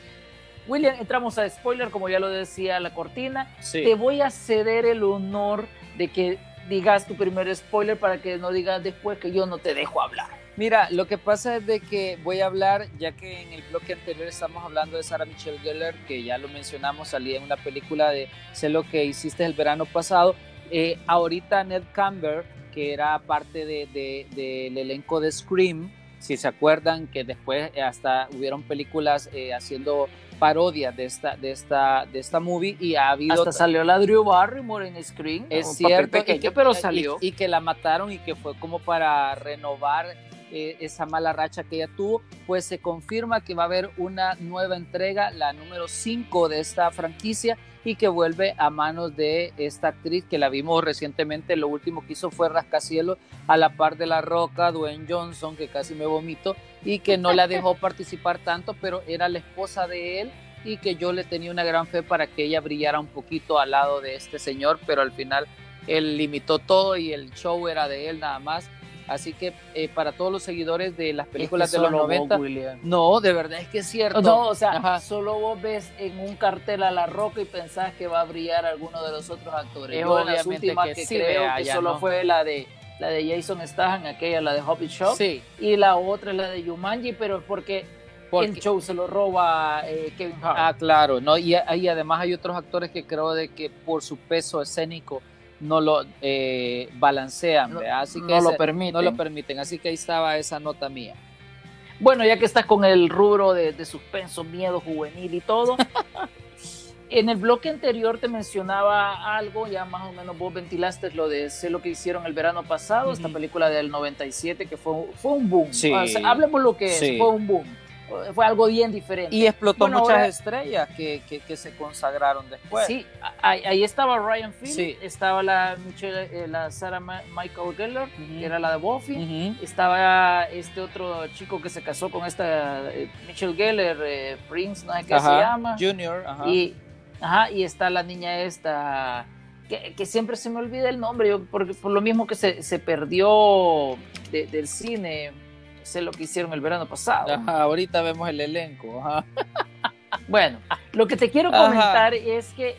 William, entramos a spoiler, como ya lo decía la cortina. Sí. Te voy a ceder el honor de que digas tu primer spoiler para que no digas después que yo no te dejo hablar. Mira, lo que pasa es de que voy a hablar, ya que en el bloque anterior estamos hablando de Sarah Michelle Gellar, que ya lo mencionamos, salía en una película de Sé lo que hiciste el verano pasado. Eh, ahorita Ned Camber, que era parte del de, del elenco de Scream, si se acuerdan que después hasta hubieron películas eh, haciendo parodias de esta, de, esta, de esta movie y ha habido... Hasta salió la Drew Barrymore en Screen. Es un cierto, papel pequeño, y que, pero y- salió. Y, que la mataron y que fue como para renovar eh, esa mala racha que ella tuvo, pues se confirma que va a haber una nueva entrega, la número 5 de esta franquicia y que vuelve a manos de esta actriz que la vimos recientemente, lo último que hizo fue Rascacielos a la par de La Roca, Dwayne Johnson, que casi me vomito, y que no la dejó (laughs) participar tanto, pero era la esposa de él y que yo le tenía una gran fe para que ella brillara un poquito al lado de este señor, pero al final él limitó todo y el show era de él nada más. Así que eh, para todos los seguidores de las películas Es que de los solo vos, 90, William. no, de verdad es que es cierto. No, o sea, Ajá. solo vos ves en un cartel a La Roca y pensás que va a brillar alguno de los otros actores. Es Yo en las obviamente últimas que que, sí, creo vea, que solo no. fue la de la de Jason Statham, aquella, la de Hobbit Show, Sí, y la otra es la de Jumanji, pero es porque, porque, el show se lo roba eh, Kevin Hart. ah, claro, no, y, y además hay otros actores que creo de que por su peso escénico no lo eh, balancean, No- ¿verdad? así que no lo permiten. no lo permiten, así que ahí estaba esa nota mía. Bueno, ya que estás con el rubro de, de suspenso, miedo juvenil y todo, (laughs) en el bloque anterior te mencionaba algo, ya más o menos vos ventilaste lo de sé lo que hicieron el verano pasado, esta película del 97 que fue, fue un boom. Sí. O sea, hablemos lo que es, fue un boom. Fue algo bien diferente. Y explotó Bueno, muchas ahora- estrellas que, que, que se consagraron después. Sí, ahí, ahí estaba Ryan Phillips, Sí. estaba la, Michelle, eh, la Sarah Ma- Michael Gellar, Ujú. que era la de Buffy. Estaba este otro chico que se casó con esta eh, Michelle Geller, eh, Prince, no sé qué se llama. Junior, ajá. Y, ajá, y está la niña esta, que, que siempre se me olvida el nombre, yo, porque por lo mismo que se, se perdió de- del cine, sé lo que hicieron el verano pasado. Ajá, ahorita vemos el elenco. ajá. Bueno, lo que te quiero Ajá. comentar es que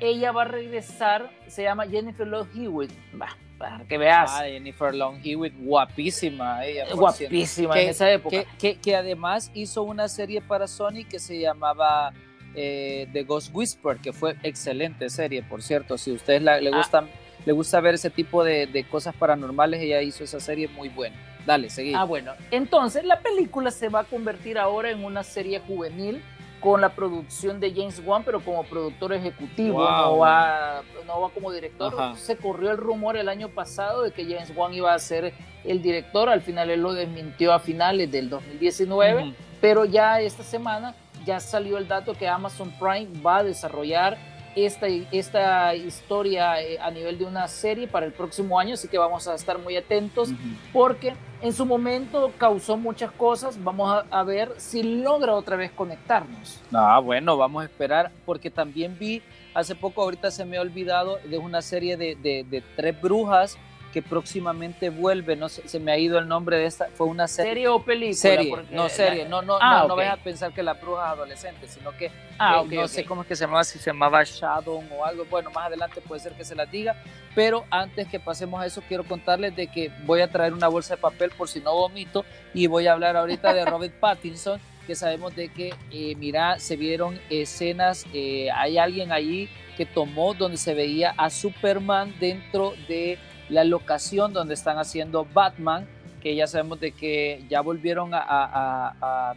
ella va a regresar, se llama Jennifer Love Hewitt, va, para que veas, Ah, Jennifer Long Hewitt, guapísima ella. guapísima en esa época. Que, que, que además hizo una serie para Sony que se llamaba eh, The Ghost Whisper, que fue excelente serie, por cierto. Si a ustedes la- le, Ah. gustan, le gusta ver ese tipo de, de cosas paranormales, ella hizo esa serie muy buena. Dale, seguí. Ah, bueno. Entonces, la película se va a convertir ahora en una serie juvenil con la producción de James Wan, pero como productor ejecutivo, Wow. no, va, no va como director. Ajá. Se corrió el rumor el año pasado de que James Wan iba a ser el director, al final él lo desmintió a finales del 2019, Ujú. pero ya esta semana ya salió el dato que Amazon Prime va a desarrollar esta, esta historia eh, a nivel de una serie para el próximo año, así que vamos a estar muy atentos porque en su momento causó muchas cosas. Vamos a, a ver si logra otra vez conectarnos. Ah, bueno, vamos a esperar, porque también vi hace poco, ahorita se me ha olvidado, de una serie de, de- de tres brujas que próximamente vuelve, no sé, se me ha ido el nombre de esta, fue una serie. ¿Serie o película? Serie, Porque no serie, la- no, no, Ah, no, no vayas a pensar que las brujas adolescentes, sino que Ah, eh, no ok. sé cómo es que se llamaba, si se llamaba Shadow o algo, bueno, más adelante puede ser que se las diga, pero antes que pasemos a eso, quiero contarles de que voy a traer una bolsa de papel por si no vomito y voy a hablar ahorita de (laughs) Robert Pattinson, que sabemos de que, eh, mira, se vieron escenas, eh, hay alguien allí que tomó donde se veía a Superman dentro de la locación donde están haciendo Batman, que ya sabemos de que ya volvieron a,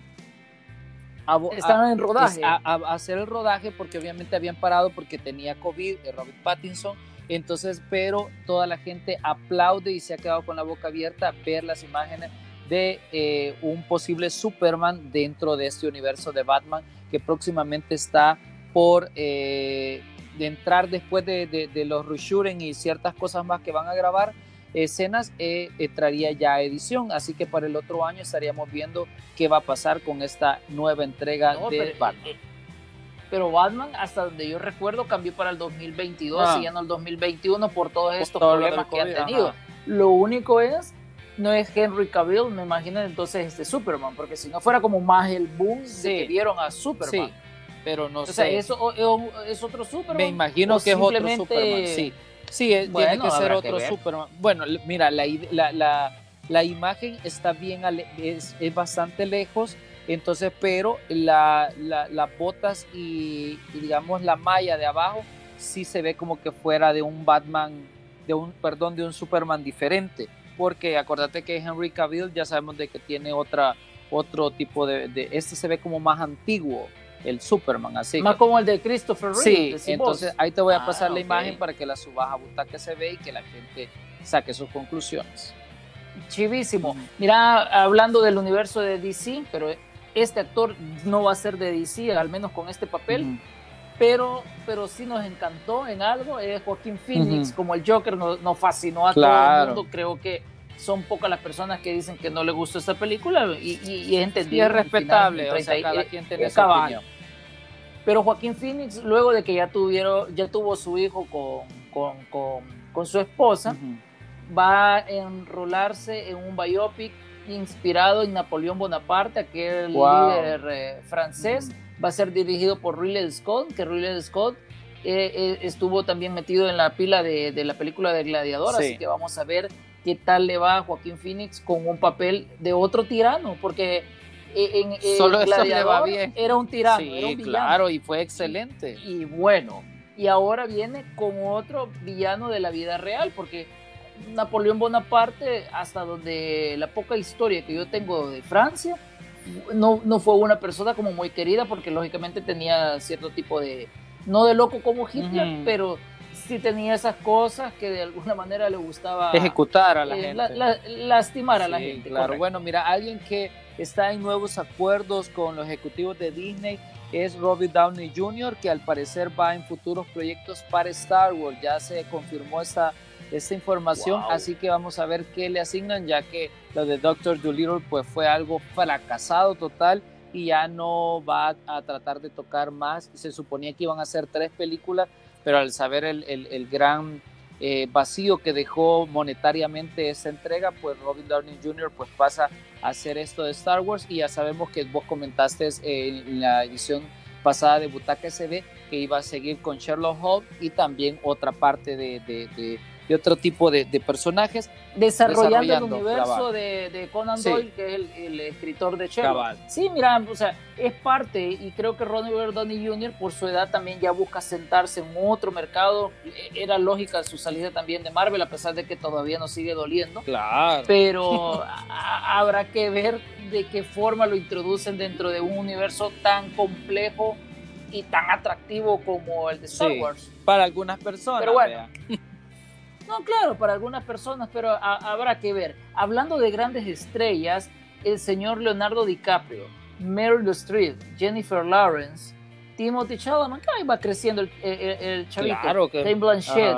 están en rodaje. A, hacer el rodaje porque obviamente habían parado porque tenía COVID, eh, Robert Pattinson. Entonces, pero toda la gente aplaude y se ha quedado con la boca abierta a ver las imágenes de eh, un posible Superman dentro de este universo de Batman que próximamente está por eh, entrar después de, los reshooting y ciertas cosas más que van a grabar escenas eh, traría ya edición así que para el otro año estaríamos viendo qué va a pasar con esta nueva entrega de Batman pero Batman, hasta donde yo recuerdo, cambió para el 2022 ah. no el 2021 por todos estos problemas que han tenido. Lo único es no es Henry Cavill, me imagino entonces este Superman, porque si no fuera como más el boom de que vieron a Superman. Sí, pero no o sé. Sea, ¿eso es otro Superman? Me imagino que es otro Superman, sí. Sí, tiene que ser otro Superman. Bueno, mira, la, la, la, imagen está bien, es, es, bastante lejos, entonces, pero la, las botas y, y, digamos la malla de abajo sí se ve como que fuera de un Batman, de un, perdón, de un Superman diferente porque acordate que Henry Cavill ya sabemos de que tiene otra, otro tipo de, este se ve como más antiguo, el Superman, así. Más como el de Christopher Reeve. Sí, entonces ahí te voy a ah, pasar la imagen para que la subas a que se ve y que la gente saque sus conclusiones. Chivísimo. Mira, hablando del universo de DC, pero este actor no va a ser de DC, al menos con este papel pero, pero sí nos encantó en algo. Es Joaquín Phoenix, como el Joker, nos, fascinó a todo el mundo. Creo que son pocas las personas que dicen que no le gustó esta película y, y, es entendible. es respetable, o sea, cada quien tiene su opinión. Pero Joaquín Phoenix, luego de que ya, tuvieron, ya tuvo su hijo con, con, con, con su esposa, va a enrolarse en un biopic inspirado en Napoleón Bonaparte, aquel líder eh, francés. Va a ser dirigido por Ridley Scott, que Ridley Scott eh, eh, estuvo también metido en la pila de, la película de Gladiador, así que vamos a ver qué tal le va a Joaquín Phoenix con un papel de otro tirano, porque eh, en, Solo Gladiador va bien. era un tirano. Sí, claro, y fue excelente. Y bueno, y ahora viene con otro villano de la vida real, porque Napoleón Bonaparte, hasta donde la poca historia que yo tengo de Francia, no, no fue una persona como muy querida porque lógicamente tenía cierto tipo de, no de loco como Hitler, pero sí tenía esas cosas que de alguna manera le gustaba ejecutar a la eh, gente. lastimar a la gente. Claro, bueno, mira, alguien que está en nuevos acuerdos con los ejecutivos de Disney es Robert Downey Jr., que al parecer va en futuros proyectos para Star Wars. Ya se confirmó esta esta información, así que vamos a ver qué le asignan, ya que lo de Doctor Dolittle pues fue algo fracasado total y ya no va a tratar de tocar más. Se suponía que iban a ser tres películas, pero al saber el, el, gran eh, vacío que dejó monetariamente esa entrega, pues Robin Downey Jr. pues pasa a hacer esto de Star Wars y ya sabemos que vos comentaste en la edición pasada de Butaca SB que iba a seguir con Sherlock Holmes y también otra parte de de otro tipo de, personajes. Desarrollando, el universo de, Conan Doyle, que es el, escritor de Sherlock. Sí, mira, o sea, es parte, y creo que Ronald Downey Jr. por su edad también ya busca sentarse en otro mercado. Era lógica su salida también de Marvel, a pesar de que todavía nos sigue doliendo. Claro. Pero (laughs) habrá que ver de qué forma lo introducen dentro de un universo tan complejo y tan atractivo como el de Star Wars. Para algunas personas. Pero bueno. (laughs) No, claro, para algunas personas, pero habrá que ver. Hablando de grandes estrellas, el señor Leonardo DiCaprio, Meryl Streep, Jennifer Lawrence, Timothy Chalamet, que va creciendo el, el, chavito, claro Blanchett,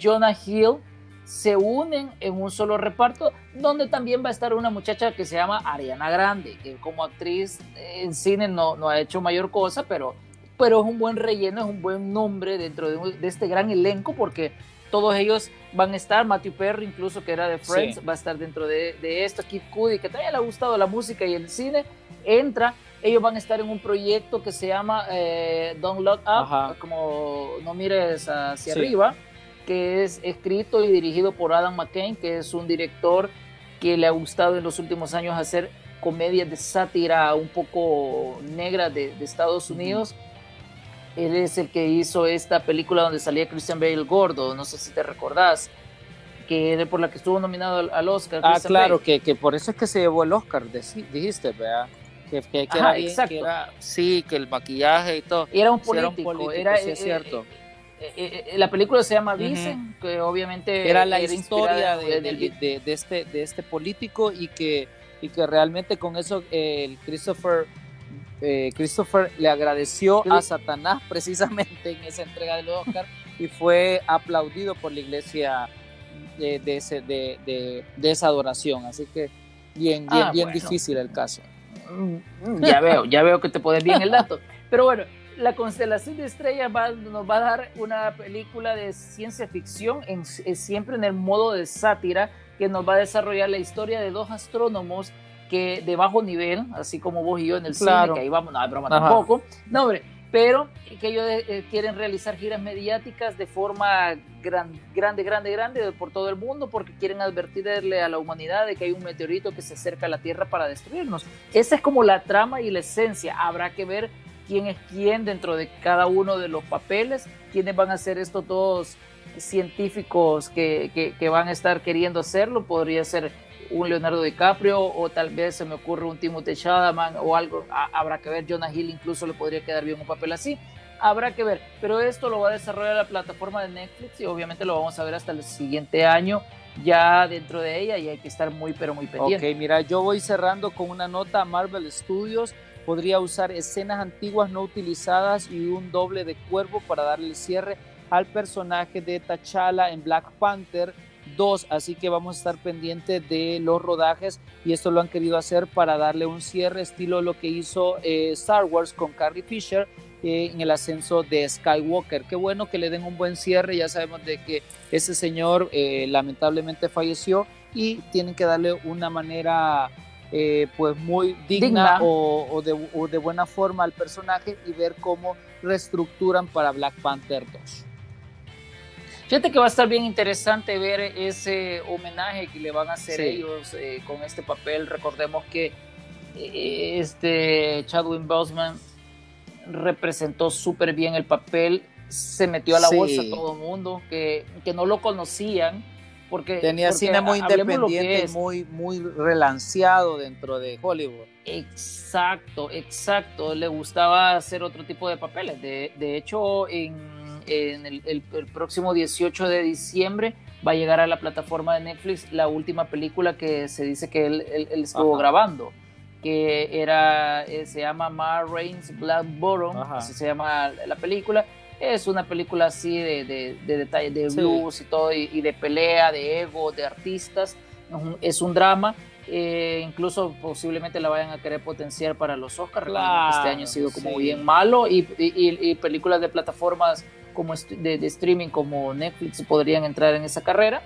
Jonah Hill, se unen en un solo reparto, donde también va a estar una muchacha que se llama Ariana Grande, que como actriz en cine no, no ha hecho mayor cosa, pero, pero es un buen relleno, es un buen nombre dentro de, de este gran elenco, porque todos ellos van a estar, Matthew Perry incluso que era de Friends, va a estar dentro de, esto, Kid Cudi que también le ha gustado la música y el cine, entra, ellos van a estar en un proyecto que se llama eh, Don't Look Up, como no mires hacia arriba, que es escrito y dirigido por Adam McCain, que es un director que le ha gustado en los últimos años hacer comedias de sátira un poco negra de, Estados Unidos. Él es el que hizo esta película donde salía Christian Bale gordo, no sé si te recordás. que por la que estuvo nominado al, Oscar. Ah, claro, que, que, por eso es que se llevó el Oscar, dijiste, ¿verdad? Que, que, era, exacto. sí, que el maquillaje y todo. Era un político, era, sí, es cierto. la película se llama Vicen, que obviamente era la historia de, de, de, este, de este político y que, y que realmente con eso el Christopher eh, Christopher le agradeció a Satanás (laughs) precisamente en esa entrega del Oscar y fue aplaudido por la iglesia de, ese, de, esa adoración. Así que bien, bien, ah, bien difícil el caso. Mm, ya veo, ya veo que te pones bien el dato. Pero bueno, la constelación de estrellas nos va a dar una película de ciencia ficción, en, siempre en el modo de sátira, que nos va a desarrollar la historia de dos astrónomos que de bajo nivel, así como vos y yo en el cine, que ahí vamos, no hay broma tampoco, no hombre, pero que ellos eh, quieren realizar giras mediáticas de forma gran, grande, grande, grande por todo el mundo porque quieren advertirle a la humanidad de que hay un meteorito que se acerca a la Tierra para destruirnos. Esa es como la trama y la esencia. Habrá que ver quién es quién dentro de cada uno de los papeles, quiénes van a ser estos dos científicos que, que, que van a estar queriendo hacerlo. Podría ser un Leonardo DiCaprio o tal vez se me ocurre un Timothée Chalamet o algo, habrá que ver, Jonah Hill incluso le podría quedar bien un papel así, habrá que ver, pero esto lo va a desarrollar la plataforma de Netflix y obviamente lo vamos a ver hasta el siguiente año ya dentro de ella y hay que estar muy pero muy pendiente. Ok, mira, yo voy cerrando con una nota, Marvel Studios podría usar escenas antiguas no utilizadas y un doble de cuervo para darle cierre al personaje de T'Challa en Black Panther dos, así que vamos a estar pendientes de los rodajes y esto lo han querido hacer para darle un cierre estilo lo que hizo eh, Star Wars con Carrie Fisher eh, en el ascenso de Skywalker. Qué bueno que le den un buen cierre, ya sabemos de que ese señor eh, lamentablemente falleció y tienen que darle una manera pues muy digna, O, de, o de buena forma al personaje y ver cómo reestructuran para Black Panther 2. Fíjate que va a estar bien interesante ver ese homenaje que le van a hacer ellos eh, con este papel. Recordemos que eh, este Chadwick Boseman representó súper bien el papel, se metió a la bolsa a todo el mundo, que, que no lo conocían. Porque, tenía cine muy independiente, muy, muy relanceado dentro de Hollywood. Exacto, exacto. Le gustaba hacer otro tipo de papeles. De, de hecho, en en el, próximo 18 de diciembre va a llegar a la plataforma de Netflix la última película que se dice que él, estuvo grabando, que era, eh, se llama Mar Rain's Black Bottom, así se llama la película. Es una película así de, de, de detalles de blues y todo, y, de pelea, de ego, de artistas. Es un drama. Eh, incluso posiblemente la vayan a querer potenciar para los Oscars. este año ha sido como bien malo y, y, películas de plataformas como de, streaming como Netflix podrían entrar en esa carrera.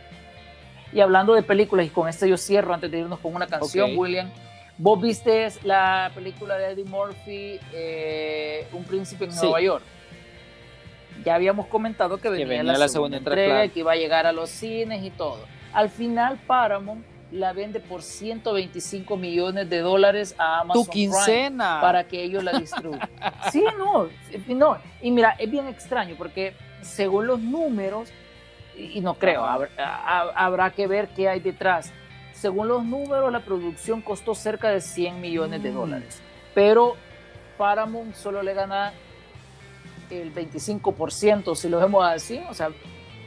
Y hablando de películas, y con esto yo cierro antes de irnos con una canción, William. Vos viste la película de Eddie Murphy, eh, Un príncipe en Nueva York. Ya habíamos comentado que venía, la, segunda, entrega, que iba a llegar a los cines y todo. Al final Paramount la vende por 125 millones de dólares a Amazon tu quincena. para que ellos la distribuyan. (laughs) sí, no, no. Y mira, es bien extraño porque según los números, y no creo, habrá, que ver qué hay detrás. Según los números, la producción costó cerca de 100 millones de mm. dólares, pero Paramount solo le gana el 25%, si lo vemos así, o sea,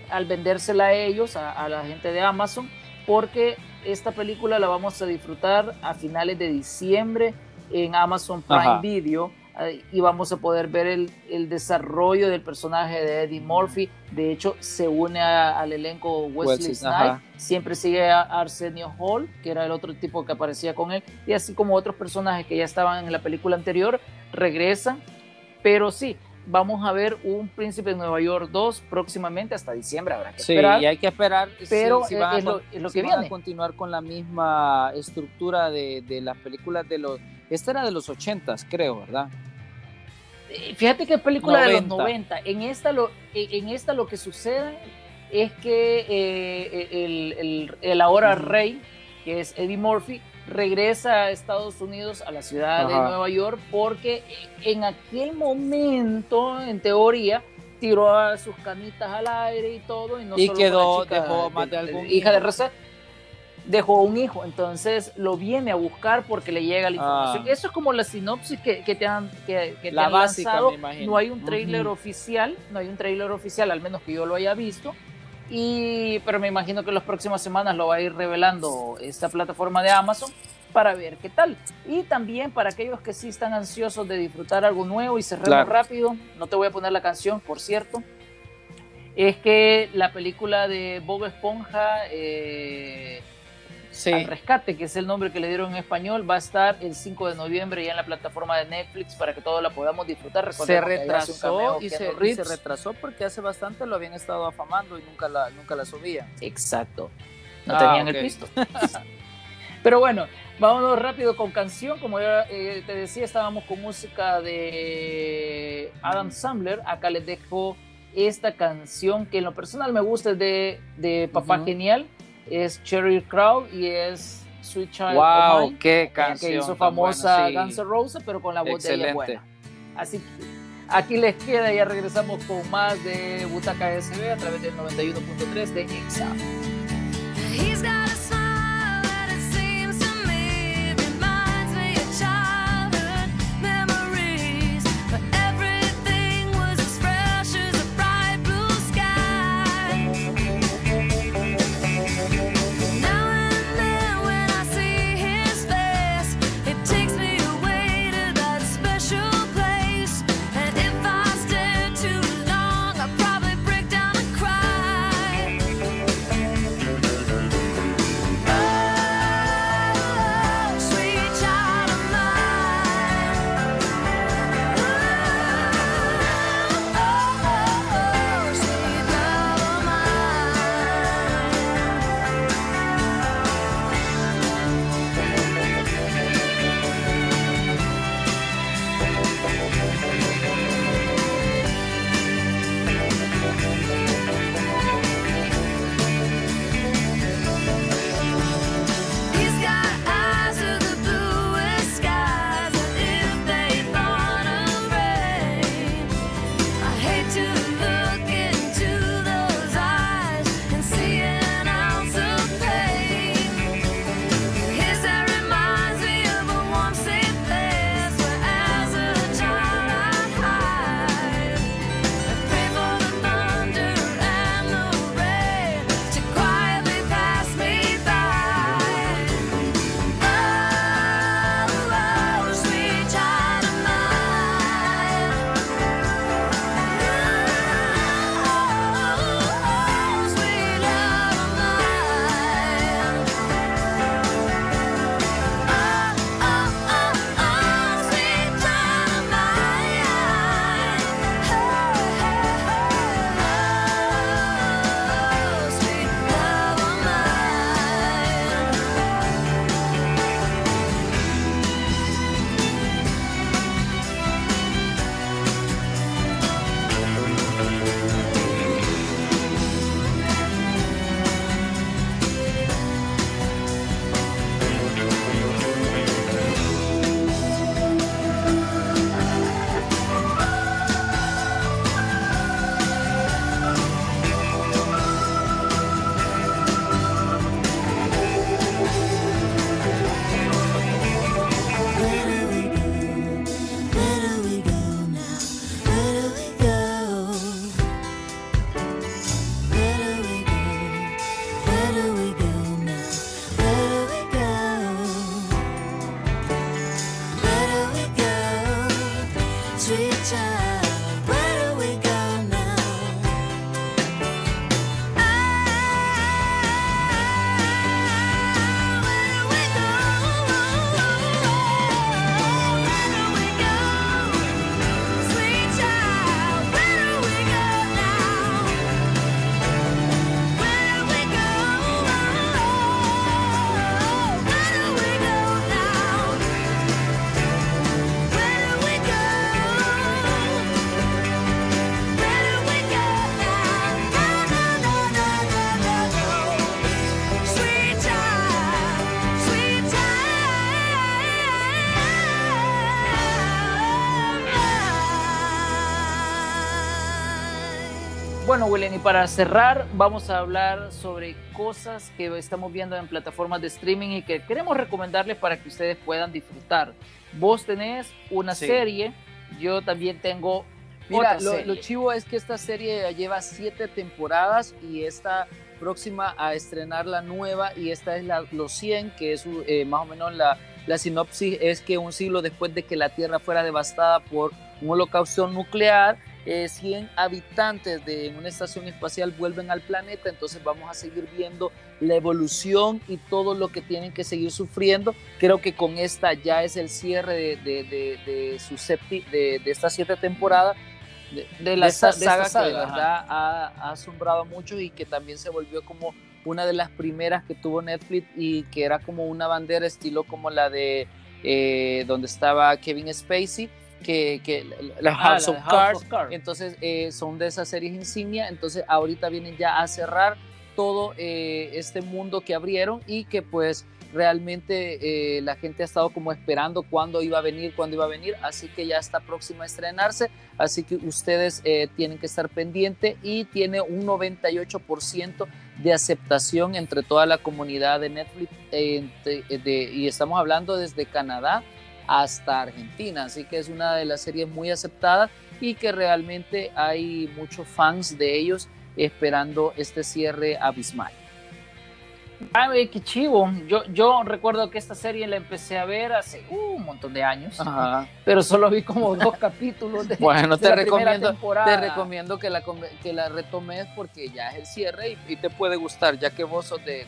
al vendérsela a ellos, a, a la gente de Amazon, porque esta película la vamos a disfrutar a finales de diciembre en Amazon Prime Video y vamos a poder ver el, desarrollo del personaje de Eddie Murphy. De hecho, se une al elenco Wesley, Snipes. Siempre sigue a Arsenio Hall, que era el otro tipo que aparecía con él. Y así como otros personajes que ya estaban en la película anterior, regresan. Pero sí, vamos a ver un Príncipe de Nueva York 2 próximamente, hasta diciembre habrá que esperar. Sí, y hay que esperar, pero si, van, a, lo, que a continuar con la misma estructura de, las películas de los... Esta era de los 80, creo, ¿verdad? Eh, fíjate que es película de los 90. En esta lo, en esta lo que sucede es que eh, el, el, el, ahora rey, que es Eddie Murphy, regresa a Estados Unidos, a la ciudad de Nueva York, porque en aquel momento, en teoría, tiró a sus canitas al aire y todo. Y, no y quedó, dejó más de, algún hija de Reset. Dejó un hijo, entonces lo viene a buscar porque le llega la información. Ah. Eso es como la sinopsis que, que te han, que, que la lanzado. No hay un trailer oficial, no hay un trailer oficial, al menos que yo lo haya visto. Y, pero me imagino que en las próximas semanas lo va a ir revelando esta plataforma de Amazon para ver qué tal. Y también para aquellos que sí están ansiosos de disfrutar algo nuevo y cerremos rápido, no te voy a poner la canción, por cierto, es que la película de Bob Esponja, eh, Al Rescate, que es el nombre que le dieron en español, va a estar el 5 de noviembre ya en la plataforma de Netflix para que todos la podamos disfrutar. se retrasó y se, retrasó porque hace bastante lo habían estado afamando y nunca la, nunca la subían. Exacto. No tenían ah, el pisto. (laughs) Pero bueno, Vámonos rápido con canción. Como ya eh, te decía, estábamos con música de Adam Sandler. Acá les dejo esta canción que en lo personal me gusta de, de Papá Genial. Es Cherry Crow y es Sweet Child wow, of qué canción! Que hizo famosa Guns N' Roses, pero con la voz de ella buena. Así que aquí les queda. Ya regresamos con más de Butaca SB a través del 91.3 de EXA. Bueno, William, y para cerrar, vamos a hablar sobre cosas que estamos viendo en plataformas de streaming y que queremos recomendarles para que ustedes puedan disfrutar. Vos tenés una serie, yo también tengo Mira, lo, lo, chivo es que esta serie lleva siete temporadas y esta próxima a estrenar la nueva y esta es la, los 100, que es eh, más o menos la, la sinopsis, es que un siglo después de que la Tierra fuera devastada por un holocausto nuclear, 100 eh, habitantes de una estación espacial vuelven al planeta, entonces vamos a seguir viendo la evolución y todo lo que tienen que seguir sufriendo. Creo que con esta ya es el cierre de, de, de, de su de, de estas siete temporadas de, la esta, saga, que de verdad ha, asombrado a muchos y que también se volvió como una de las primeras que tuvo Netflix y que era como una bandera estilo como la de eh, donde estaba Kevin Spacey que, que la ah, House, of, Cards. entonces eh, son de esas series insignia. Entonces ahorita vienen ya a cerrar todo eh, este mundo que abrieron y que pues realmente eh, la gente ha estado como esperando cuándo iba a venir, cuándo iba a venir, así que ya está próxima a estrenarse, así que ustedes eh, tienen que estar pendientes y tiene un 98% de aceptación entre toda la comunidad de Netflix y estamos hablando desde Canadá hasta Argentina, así que es una de las series muy aceptadas y que realmente hay muchos fans de ellos esperando este cierre abismal. Ay, qué chivo. Yo, yo recuerdo que esta serie la empecé a ver hace uh, un montón de años, (laughs) pero solo vi como dos (laughs) capítulos de Bueno, te, recomiendo, te recomiendo que la, que la retomes porque ya es el cierre y, te puede gustar, ya que vos sos de,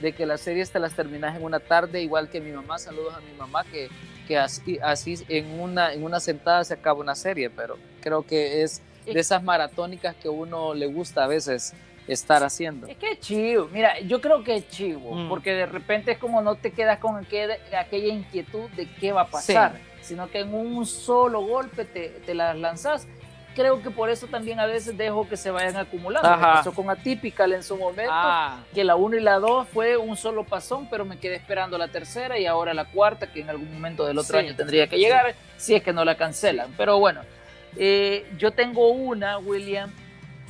de, que las series te las terminas en una tarde, igual que mi mamá. Saludos a mi mamá, que, que así, así en, una, en una sentada se acaba una serie, pero creo que es de esas maratónicas que uno le gusta a veces estar haciendo. Es que es chivo, mira, yo creo que es chivo, mm. porque de repente es como no te quedas con aquella inquietud de qué va a pasar, sino que en un solo golpe te, te, las lanzas. Creo que por eso también a veces dejo que se vayan acumulando. pasó con Atypical en su momento, ah. que la 1 y la 2 fue un solo pasón, pero me quedé esperando la tercera y ahora la cuarta, que en algún momento del otro año tendría que llegar, si es que no la cancelan. Pero bueno, eh, yo tengo una, William,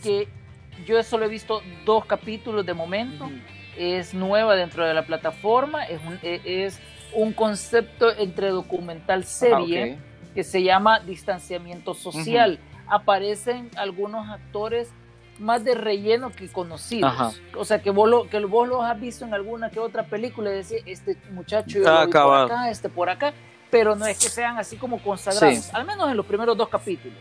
que yo solo he visto dos capítulos de momento. Es nueva dentro de la plataforma. Es un, e, es un concepto entre documental serie que se llama distanciamiento social. Aparecen algunos actores más de relleno que conocidos. O sea, que vos, lo, que vos los has visto en alguna que otra película y decís, este muchacho yo lo vi por acá, este por acá, pero no es que sean así como consagrados, al menos en los primeros dos capítulos.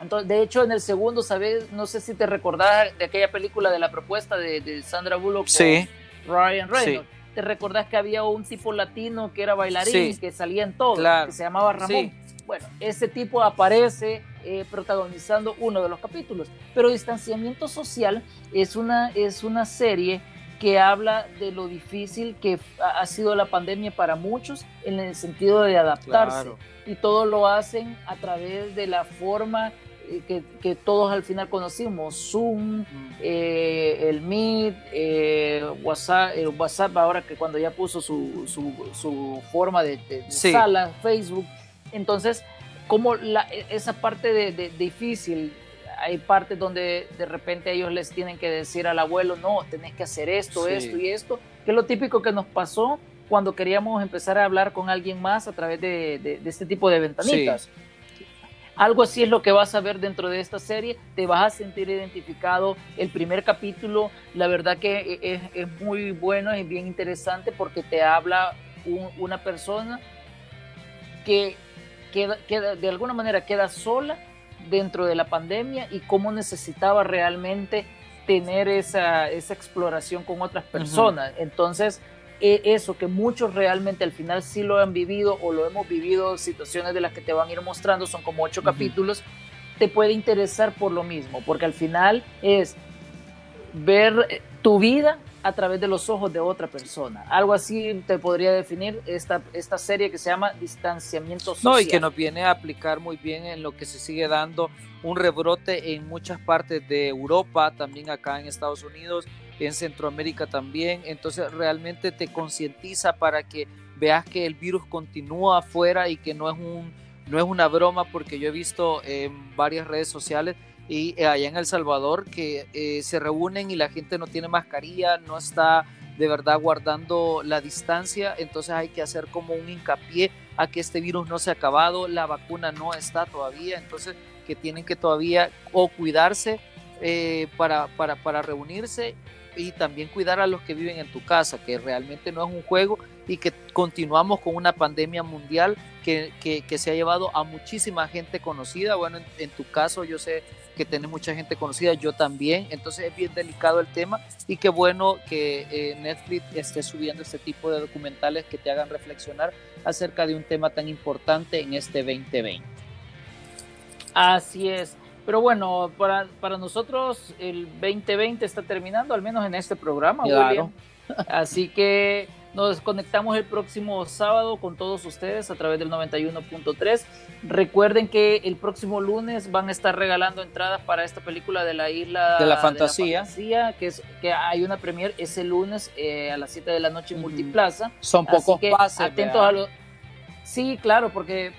Entonces, de hecho, en el segundo, ¿sabes? No sé si te recordás de aquella película de la propuesta de, Sandra Bullock sí. con Ryan Reynolds. ¿Te recordás que había un tipo latino que era bailarín, que salía en todo, que se llamaba Ramón? Bueno, ese tipo aparece eh, protagonizando uno de los capítulos. Pero Distanciamiento Social es una, es una serie que habla de lo difícil que ha sido la pandemia para muchos en el sentido de adaptarse. Y todo lo hacen a través de la forma que, todos al final conocimos, Zoom, eh, el Meet, eh, WhatsApp, el WhatsApp ahora que cuando ya puso su, su, forma de, sala, Facebook. Entonces, como la, esa parte de, difícil, hay partes donde de repente ellos les tienen que decir al abuelo, no, tenés que hacer esto, esto y esto, que es lo típico que nos pasó cuando queríamos empezar a hablar con alguien más a través de, este tipo de ventanitas. Algo así es lo que vas a ver dentro de esta serie. Te vas a sentir identificado. El primer capítulo, la verdad que e, e, es, muy bueno, es bien interesante porque te habla una persona que queda, de alguna manera queda sola dentro de la pandemia y cómo necesitaba realmente tener esa, exploración con otras personas. Entonces, e, eso que muchos realmente al final sí lo han vivido o lo hemos vivido, situaciones de las que te van a ir mostrando, son como ocho capítulos, te puede interesar por lo mismo, porque al final es ver eh, tu vida a través de los ojos de otra persona. Algo así te podría definir esta, esta serie que se llama Distanciamiento Social. No, y que nos viene a aplicar muy bien en lo que se sigue dando un rebrote en muchas partes de Europa, también acá en Estados Unidos, en Centroamérica también. Entonces realmente te concientiza para que veas que el virus continúa afuera y que no es, un, no es una broma, porque yo he visto en varias redes sociales y eh, allá en El Salvador que eh, se reúnen y la gente no tiene mascarilla, no está de verdad guardando la distancia, entonces hay que hacer como un hincapié a que este virus no se ha acabado, la vacuna no está todavía, entonces que tienen que todavía o cuidarse eh, para, para, para reunirse y también cuidar a los que viven en tu casa, que realmente no es un juego y que continuamos con una pandemia mundial que, que, se ha llevado a muchísima gente conocida. Bueno, en, tu caso yo sé que tenés mucha gente conocida, yo también, entonces es bien delicado el tema y qué bueno que eh, Netflix esté subiendo este tipo de documentales que te hagan reflexionar acerca de un tema tan importante en este 2020. Así es. Pero bueno, para, para nosotros el 2020 está terminando, al menos en este programa, claro. Así que nos conectamos el próximo sábado con todos ustedes a través del 91.3. Recuerden que el próximo lunes van a estar regalando entradas para esta película de la isla de la fantasía, que es que hay una premier ese lunes eh, a las 7 de la noche en Multiplaza. Son pocos pases. Atentos a los Sí, claro, porque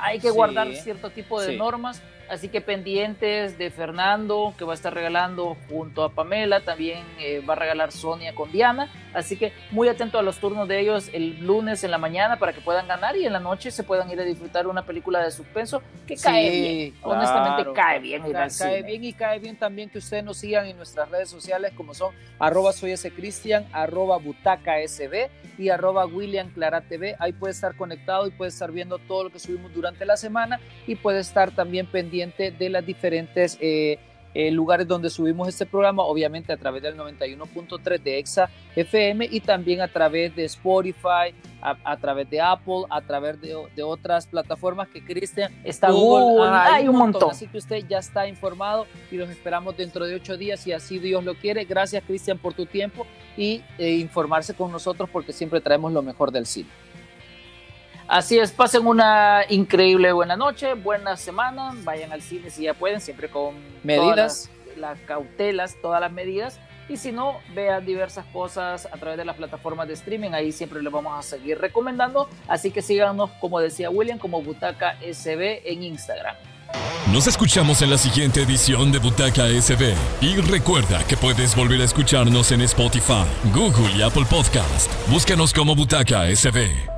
hay que guardar cierto tipo de normas Así que pendientes de Fernando, que va a estar regalando junto a Pamela, también eh, va a regalar Sonia con Diana. Así que muy atento a los turnos de ellos el lunes en la mañana para que puedan ganar y en la noche se puedan ir a disfrutar una película de suspenso que cae bien. Honestamente cae bien. cae, bien y cae bien también que ustedes nos sigan en nuestras redes sociales como son arroba soy ese Cristian, arroba butaca SB y arroba William Clara TV. Ahí puede estar conectado y puede estar viendo todo lo que subimos durante la semana y puede estar también pendiente de las diferentes... Eh, eh, lugares donde subimos este programa, obviamente a través del 91.3 de Exa FM y también a través de Spotify, a, través de Apple, a través de, otras plataformas que Cristian está Google, hay, un montón. Así que usted ya está informado y los esperamos dentro de ocho días si así Dios lo quiere. Gracias Cristian por tu tiempo y eh, informarse con nosotros porque siempre traemos lo mejor del cine. Así es, pasen una increíble buena noche, buena semana, vayan al cine si ya pueden, siempre con medidas, las, cautelas, todas las medidas. Y si no, vean diversas cosas a través de las plataformas de streaming, ahí siempre les vamos a seguir recomendando. Así que síganos, como decía William, como Butaca SB en Instagram. Nos escuchamos en la siguiente edición de Butaca SB. Y recuerda que puedes volver a escucharnos en Spotify, Google y Apple Podcast. Búscanos como Butaca SB.